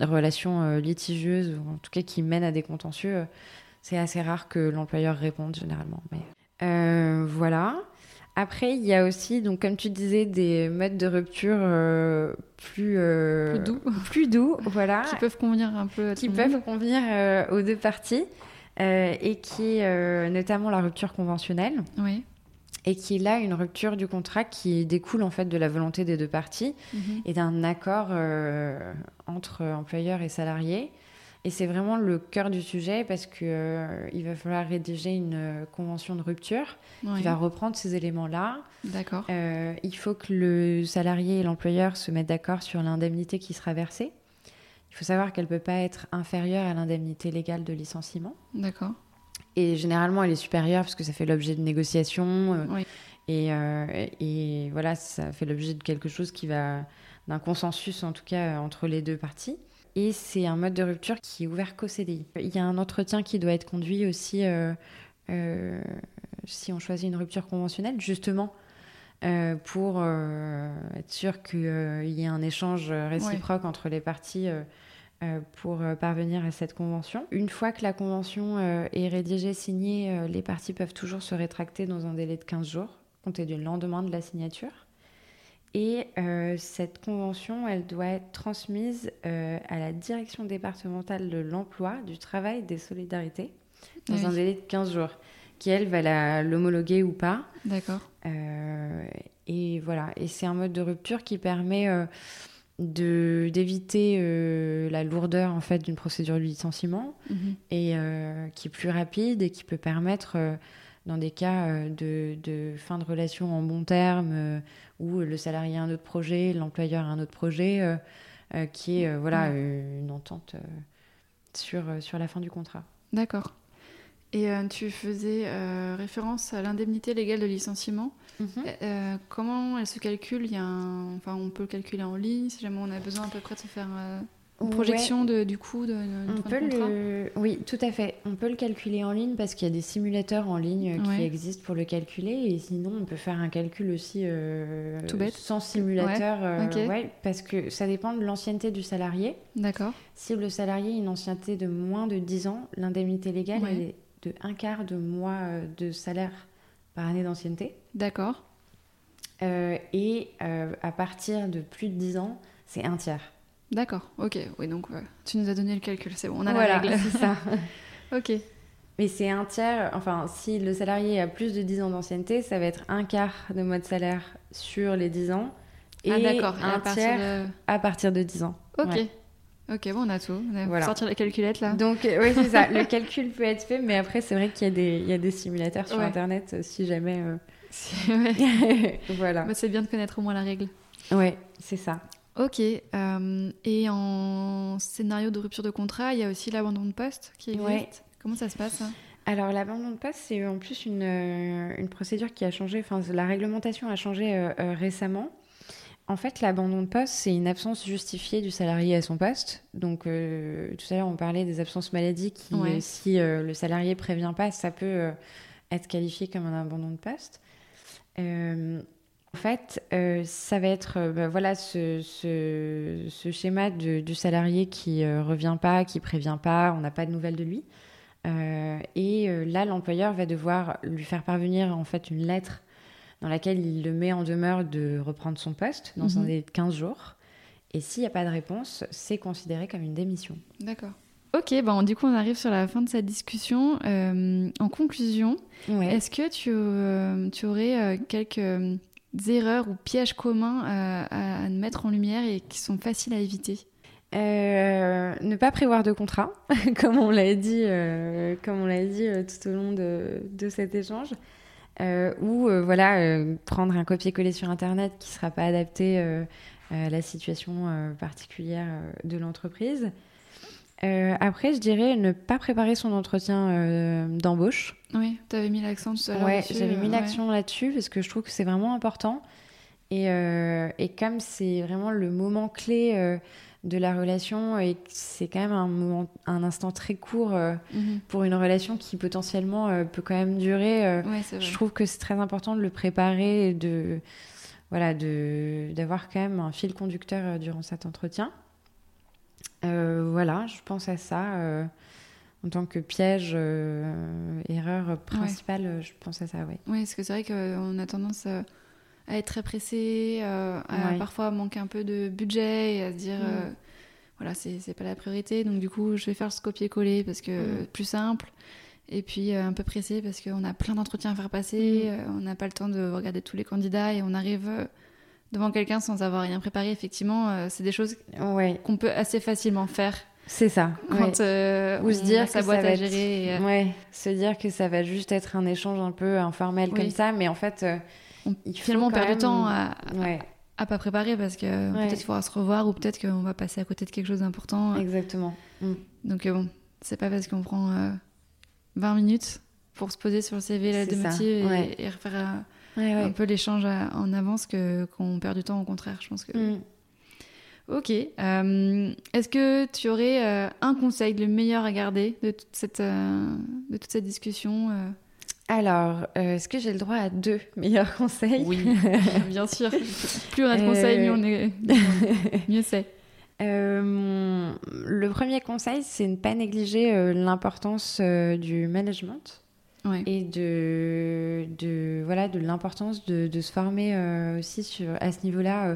Speaker 2: relations euh, litigieuses, ou en tout cas qui mènent à des contentieux, euh, c'est assez rare que l'employeur réponde généralement. Mais euh, voilà. Après, il y a aussi, donc comme tu disais, des modes de rupture plus,
Speaker 1: Plus doux. (laughs)
Speaker 2: plus doux, voilà,
Speaker 1: qui peuvent convenir un peu à
Speaker 2: qui peuvent
Speaker 1: monde.
Speaker 2: convenir aux deux parties, et qui est notamment la rupture conventionnelle
Speaker 1: Oui.
Speaker 2: Et qui est là une rupture du contrat qui découle en fait de la volonté des deux parties
Speaker 1: Mhm.
Speaker 2: et d'un accord euh, entre employeurs et salariés. Et c'est vraiment le cœur du sujet parce que euh, il va falloir rédiger une euh, convention de rupture qui va reprendre ces éléments-là.
Speaker 1: D'accord.
Speaker 2: Euh, il faut que le salarié et l'employeur se mettent d'accord sur l'indemnité qui sera versée. Il faut savoir qu'elle ne peut pas être inférieure à l'indemnité légale de licenciement.
Speaker 1: D'accord.
Speaker 2: Et généralement, elle est supérieure parce que ça fait l'objet de négociations. euh,
Speaker 1: Oui.
Speaker 2: et, euh, et voilà, ça fait l'objet de quelque chose qui va d'un consensus, en tout cas, euh, entre les deux parties. Et c'est un mode de rupture qui est ouvert qu'au CDI. Il y a un entretien qui doit être conduit aussi euh, euh, si on choisit une rupture conventionnelle, justement pour être sûr qu'il y ait un échange réciproque entre les parties pour euh, parvenir à cette convention. Une fois que la convention euh, est rédigée, signée, euh, les parties peuvent toujours se rétracter dans un délai de 15 jours, compté du lendemain de la signature. Et euh, cette convention, elle doit être transmise euh, à la direction départementale de l'emploi, du travail des solidarités dans
Speaker 1: Oui.
Speaker 2: un délai de 15 jours, qui elle va l'homologuer ou pas.
Speaker 1: D'accord.
Speaker 2: Euh, et voilà, et c'est un mode de rupture qui permet euh, de d'éviter euh, la lourdeur en fait d'une procédure de licenciement
Speaker 1: Mhm.
Speaker 2: et euh, qui est plus rapide et qui peut permettre euh, dans des cas de, de fin de relation en bon terme où le salarié a un autre projet, l'employeur a un autre projet, qui est voilà une entente sur sur la fin du contrat.
Speaker 1: D'accord. Et tu faisais référence à l'indemnité légale de licenciement? Euh, comment elle se calcule Il y a un... enfin, On peut le calculer en ligne si jamais on a besoin à peu près de se faire. euh, Une projection de, du coût de, de
Speaker 2: on peut le... Oui, tout à fait. On peut le calculer en ligne parce qu'il y a des simulateurs en ligne qui existent pour le calculer. Et sinon, on peut faire un calcul aussi euh,
Speaker 1: Tout bête.
Speaker 2: sans simulateur. Euh, parce que ça dépend de l'ancienneté du salarié.
Speaker 1: D'accord.
Speaker 2: Si le salarié a une ancienneté de moins de 10 ans, l'indemnité légale est de un quart de mois euh, de salaire par année d'ancienneté.
Speaker 1: D'accord.
Speaker 2: et à partir de plus de 10 ans, c'est un tiers.
Speaker 1: D'accord, ok. Oui, donc tu nous as donné le calcul, c'est bon, on a
Speaker 2: voilà,
Speaker 1: la règle.
Speaker 2: c'est ça. (laughs)
Speaker 1: ok.
Speaker 2: Mais c'est un tiers, enfin, si le salarié a plus de 10 ans d'ancienneté, ça va être un quart de mois de salaire sur les 10 ans.
Speaker 1: Et ah, d'accord.
Speaker 2: un tiers à partir de 10 ans.
Speaker 1: Ok. Ok, bon, on a tout. On va sortir la calculette là.
Speaker 2: Donc, euh, oui, c'est ça. le (laughs) calcul peut être fait, mais après, c'est vrai qu'il y, a des, il y a des simulateurs sur Internet euh, si jamais. Euh... (laughs) (laughs) voilà.
Speaker 1: Bah, c'est bien de connaître au moins la règle.
Speaker 2: Ouais, c'est ça.
Speaker 1: Ok. Euh, et en scénario de rupture de contrat, il y a aussi l'abandon de poste qui existe. Comment ça se passe
Speaker 2: alors l'abandon de poste, c'est en plus une, une, procédure qui a changé, enfin la réglementation a changé euh, récemment. En fait, l'abandon de poste, c'est une absence justifiée du salarié à son poste. Donc, tout à l'heure, on parlait des absences maladie qui, si le salarié prévient pas, ça peut être qualifié comme un abandon de poste. En fait, euh, ça va être euh, bah, voilà ce, schéma du salarié qui ne euh, revient pas, qui prévient pas, on n'a pas de nouvelles de lui. et là, l'employeur va devoir lui faire parvenir en fait une lettre dans laquelle il le met en demeure de reprendre son poste dans un mhm. délai de 15 jours. Et s'il n'y a pas de réponse, c'est considéré comme une démission.
Speaker 1: D'accord. Ok, bon, du coup, on arrive sur la fin de cette discussion. en conclusion, est-ce que tu, tu aurais quelques erreurs ou pièges communs à, mettre en lumière et qui sont faciles à éviter?
Speaker 2: Euh, ne pas prévoir de contrat, (laughs) comme on l'a dit, euh, comme on l'a dit euh, tout au long de, de cet échange, ou voilà prendre un copier-coller sur internet qui sera pas adapté à la situation particulière de l'entreprise. Euh, après, je dirais ne pas préparer son entretien euh, d'embauche.
Speaker 1: Oui, tu avais mis l'accent tout à
Speaker 2: l'heure. Ouais, j'avais mis l'accent là-dessus parce que je trouve que c'est vraiment important. Et, euh, et comme c'est vraiment le moment clé de la relation et c'est quand même un, moment, un instant très court mhm. pour une relation qui potentiellement peut quand même durer, je trouve que c'est très important de le préparer et de voilà de d'avoir quand même un fil conducteur durant cet entretien. Euh, voilà, je pense à ça. Euh, en tant que piège, euh, erreur principale, je pense à ça, oui.
Speaker 1: Oui, parce que c'est vrai qu'on a tendance à, être très pressé, à parfois manquer un peu de budget et à se dire, mm. voilà, c'est pas la priorité, donc du coup, je vais faire ce copier-coller parce que mm. plus simple. Et puis un peu pressé parce qu'on a plein d'entretiens à faire passer, mm. on n'a pas le temps de regarder tous les candidats et on arrive devant quelqu'un sans avoir rien préparé, effectivement, euh, c'est des choses qu'on peut assez facilement faire.
Speaker 2: C'est ça.
Speaker 1: Quand euh, Ou se dire sa boîte à gérer.
Speaker 2: Euh, ouais, se dire que ça va juste être un échange un peu informel comme ça, mais en fait,
Speaker 1: on, finalement, on perd du temps à, à, pas préparer parce que peut-être qu'il faudra se revoir ou peut-être qu'on va passer à côté de quelque chose d'important.
Speaker 2: Exactement. Mm.
Speaker 1: Donc bon, c'est pas parce qu'on prend 20 minutes pour se poser sur le CV la et, et refaire un peu l'échange en avance que qu'on perd du temps au contraire. Je pense que. Mm. Ok. Euh, est-ce que tu aurais euh, un conseil, le meilleur à garder de toute cette, euh, de toute cette discussion
Speaker 2: Alors, est-ce que j'ai le droit à deux meilleurs conseils?
Speaker 1: Oui, (laughs) bien sûr. Plus on a de conseils, mieux, on est... (laughs) mieux c'est.
Speaker 2: le premier conseil, c'est ne pas négliger l'importance du management et de, de, voilà, de l'importance de, de, se former euh, aussi sur, à ce niveau-là, euh,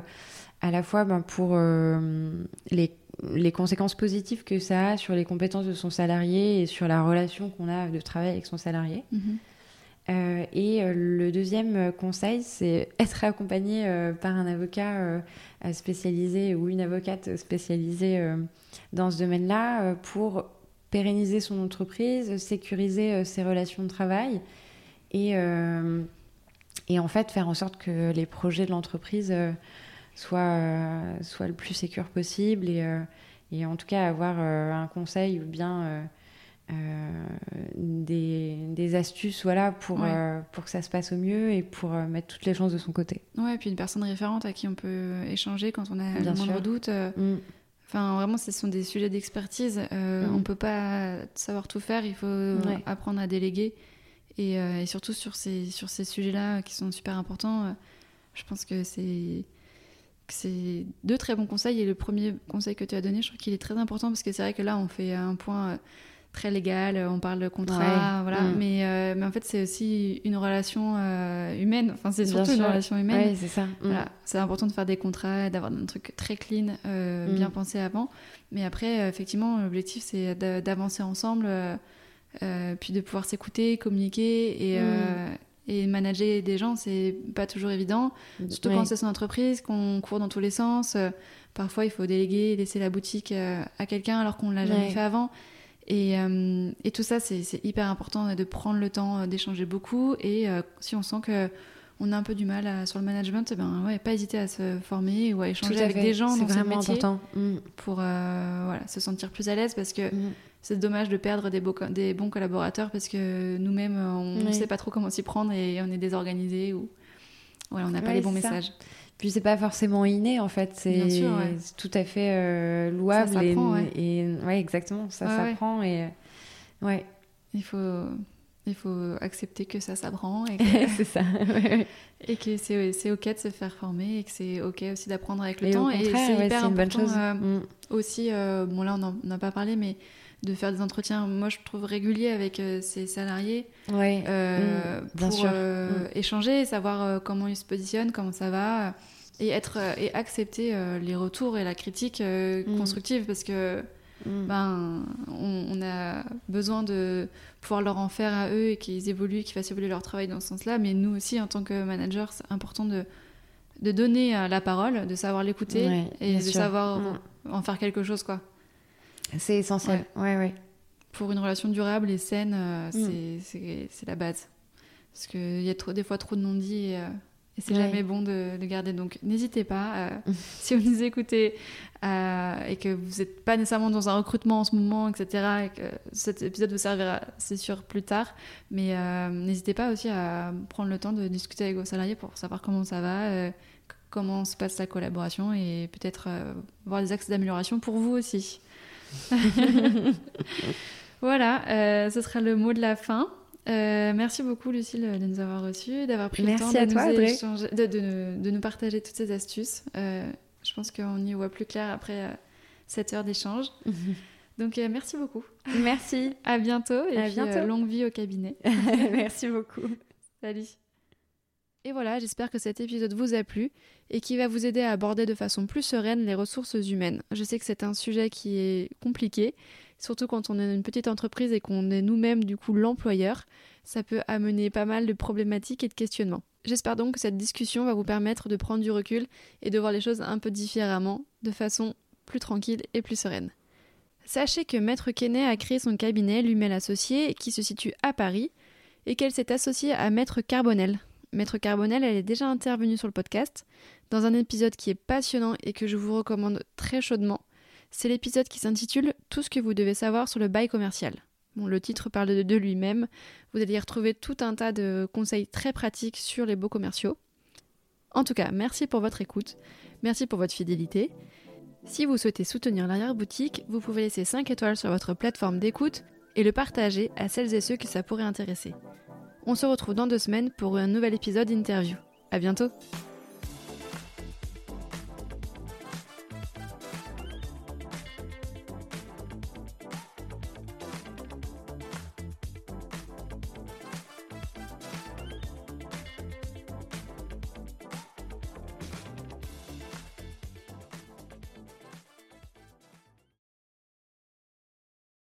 Speaker 2: à la fois ben, pour euh, les, les, conséquences positives que ça a sur les compétences de son salarié et sur la relation qu'on a de travail avec son salarié. Mhm. et le deuxième conseil, c'est être accompagné par un avocat spécialisé ou une avocate spécialisée dans ce domaine-là pour pérenniser son entreprise, sécuriser euh, ses relations de travail et, euh, en fait faire en sorte que les projets de l'entreprise euh, soient, soient le plus sécurs possible et, et en tout cas avoir un conseil ou bien des, des, astuces voilà, pour, pour que ça se passe au mieux et pour mettre toutes les chances de son côté.
Speaker 1: Ouais, et puis une personne référente à qui on peut échanger quand on a le moindre doute. Mm Enfin, vraiment, ce sont des sujets d'expertise. Euh,
Speaker 2: Mm.
Speaker 1: On peut pas savoir tout faire. Il faut
Speaker 2: Ouais.
Speaker 1: apprendre à déléguer. Et, euh, et surtout sur ces, sur ces sujets-là qui sont super importants, euh, je pense que c'est c'est deux très bons conseils. Et le premier conseil que tu as donné, je trouve qu'il est très important parce que c'est vrai que là, on fait un point euh, très légal, on parle de contrat,
Speaker 2: Ouais.
Speaker 1: voilà.
Speaker 2: Mm.
Speaker 1: Mais, euh, mais en fait, c'est aussi une relation euh, humaine. Enfin, c'est surtout une relation humaine.
Speaker 2: Ouais, c'est ça. Mm.
Speaker 1: Voilà, c'est important de faire des contrats, d'avoir un truc très clean, euh,
Speaker 2: Mm.
Speaker 1: bien pensé avant. Mais après, euh, effectivement, l'objectif, c'est d'a- d'avancer ensemble, euh, euh, puis de pouvoir s'écouter, communiquer et, euh, et manager des gens, c'est pas toujours évident. Surtout
Speaker 2: Ouais.
Speaker 1: quand c'est son entreprise, qu'on court dans tous les sens. euh, parfois, il faut déléguer, laisser la boutique euh, à quelqu'un alors qu'on l'a jamais fait avant. Et, euh, et tout ça, c'est hyper important de prendre le temps euh, d'échanger beaucoup. Et euh, si on sent que on a un peu du mal à- sur le management, eh ben ouais, pas hésiter à se former ou à échanger
Speaker 2: à
Speaker 1: avec
Speaker 2: fait.
Speaker 1: des gens
Speaker 2: c'est
Speaker 1: dans ce
Speaker 2: vraiment
Speaker 1: métier
Speaker 2: important. Mm.
Speaker 1: pour euh, voilà, se sentir plus à l'aise parce que
Speaker 2: Mm.
Speaker 1: c'est dommage de perdre des, beaux co- des bons collaborateurs parce que nous-mêmes, on ne
Speaker 2: Oui.
Speaker 1: sait pas trop comment s'y prendre et on est désorganisé ou voilà, on n'a pas les bons
Speaker 2: ça. Puis c'est pas forcément inné en fait, c'est
Speaker 1: ouais.
Speaker 2: tout à fait euh, louable
Speaker 1: Ça s'apprend,
Speaker 2: et,
Speaker 1: ouais.
Speaker 2: et- ouais, exactement, ça
Speaker 1: ouais.
Speaker 2: s'apprend et ouais,
Speaker 1: Il faut, il faut accepter que ça s'apprend et (laughs) que,
Speaker 2: c'est ça. ouais. (laughs)
Speaker 1: et que c'est ok de se faire former et que c'est ok aussi d'apprendre avec le
Speaker 2: Et
Speaker 1: temps.
Speaker 2: au
Speaker 1: et c'est hyper
Speaker 2: c'est une bonne
Speaker 1: important
Speaker 2: chose.
Speaker 1: euh,
Speaker 2: Mm.
Speaker 1: aussi, euh, bon là on n'en n'a pas parlé, mais de faire des entretiens, moi je trouve réguliers avec euh, ces salariés
Speaker 2: Ouais.
Speaker 1: euh,
Speaker 2: Mm, bien
Speaker 1: pour
Speaker 2: sûr.
Speaker 1: euh,
Speaker 2: Mm.
Speaker 1: échanger, savoir euh, comment ils se positionnent, comment ça va, euh, et être euh, et accepter euh, les retours et la critique euh,
Speaker 2: Mm.
Speaker 1: constructive parce que ben on, on a besoin de pouvoir leur en faire à eux et qu'ils évoluent, qu'ils fassent évoluer leur travail dans ce sens-là, mais nous aussi en tant que manager, c'est important de de donner euh, la parole, de savoir l'écouter
Speaker 2: Ouais,
Speaker 1: et de
Speaker 2: sûr.
Speaker 1: savoir en faire quelque chose quoi.
Speaker 2: C'est essentiel. Ouais, ouais.
Speaker 1: pour une relation durable et saine, euh,
Speaker 2: Mm.
Speaker 1: c'est- la base. Parce qu'il y a trop, des fois trop de non-dits et, euh, et c'est
Speaker 2: Ouais.
Speaker 1: jamais bon de, de garder. Donc n'hésitez pas, euh,
Speaker 2: Mm. (laughs)
Speaker 1: si vous nous écoutez euh, et que vous n'êtes pas nécessairement dans un recrutement en ce moment, etc., et que cet épisode vous servira, c'est sûr, plus tard, mais euh, n'hésitez pas aussi à prendre le temps de discuter avec vos salariés pour savoir comment ça va, comment se passe la collaboration et peut-être euh, voir des axes d'amélioration pour vous aussi. (laughs) Voilà, euh, ce sera le mot de la fin. Euh, merci beaucoup Lucille de nous avoir reçus, d'avoir pris
Speaker 2: Merci
Speaker 1: le temps
Speaker 2: à
Speaker 1: de,
Speaker 2: toi,
Speaker 1: nous échanger- de, de- de nous partager toutes ces astuces. Euh, je pense qu'on y voit plus clair après cette heure d'échange. (laughs) Donc merci beaucoup.
Speaker 2: Merci. (laughs)
Speaker 1: À bientôt et
Speaker 2: À
Speaker 1: puis,
Speaker 2: bientôt.
Speaker 1: longue vie au cabinet.
Speaker 2: Merci beaucoup.
Speaker 1: Salut. Et voilà, j'espère que cet épisode vous a plu et qui va vous aider à aborder de façon plus sereine les ressources humaines. Je sais que c'est un sujet qui est compliqué, surtout quand on est une petite entreprise et qu'on est nous-mêmes du coup l'employeur. Ça peut amener pas mal de problématiques et de questionnements. J'espère donc que cette discussion va vous permettre de prendre du recul et de voir les choses un peu différemment, de façon plus tranquille et plus sereine. Sachez que Maître Quesnay a créé son cabinet Lumel Associé qui se situe à Paris et qu'elle s'est associée à Maître Carbonel. Maître Carbonel, elle est déjà intervenue sur le podcast dans un épisode qui est passionnant et que je vous recommande très chaudement. C'est l'épisode qui s'intitule Tout ce que vous devez savoir sur le bail commercial. Le titre parle de, de lui-même. Vous allez y retrouver tout un tas de conseils très pratiques sur les beaux commerciaux. En tout cas, merci pour votre écoute. Merci pour votre fidélité. Si vous souhaitez soutenir l'arrière-boutique, vous pouvez laisser 5 étoiles sur votre plateforme d'écoute et le partager à celles et ceux que ça pourrait intéresser. On se retrouve dans deux semaines pour un nouvel épisode interview. À bientôt!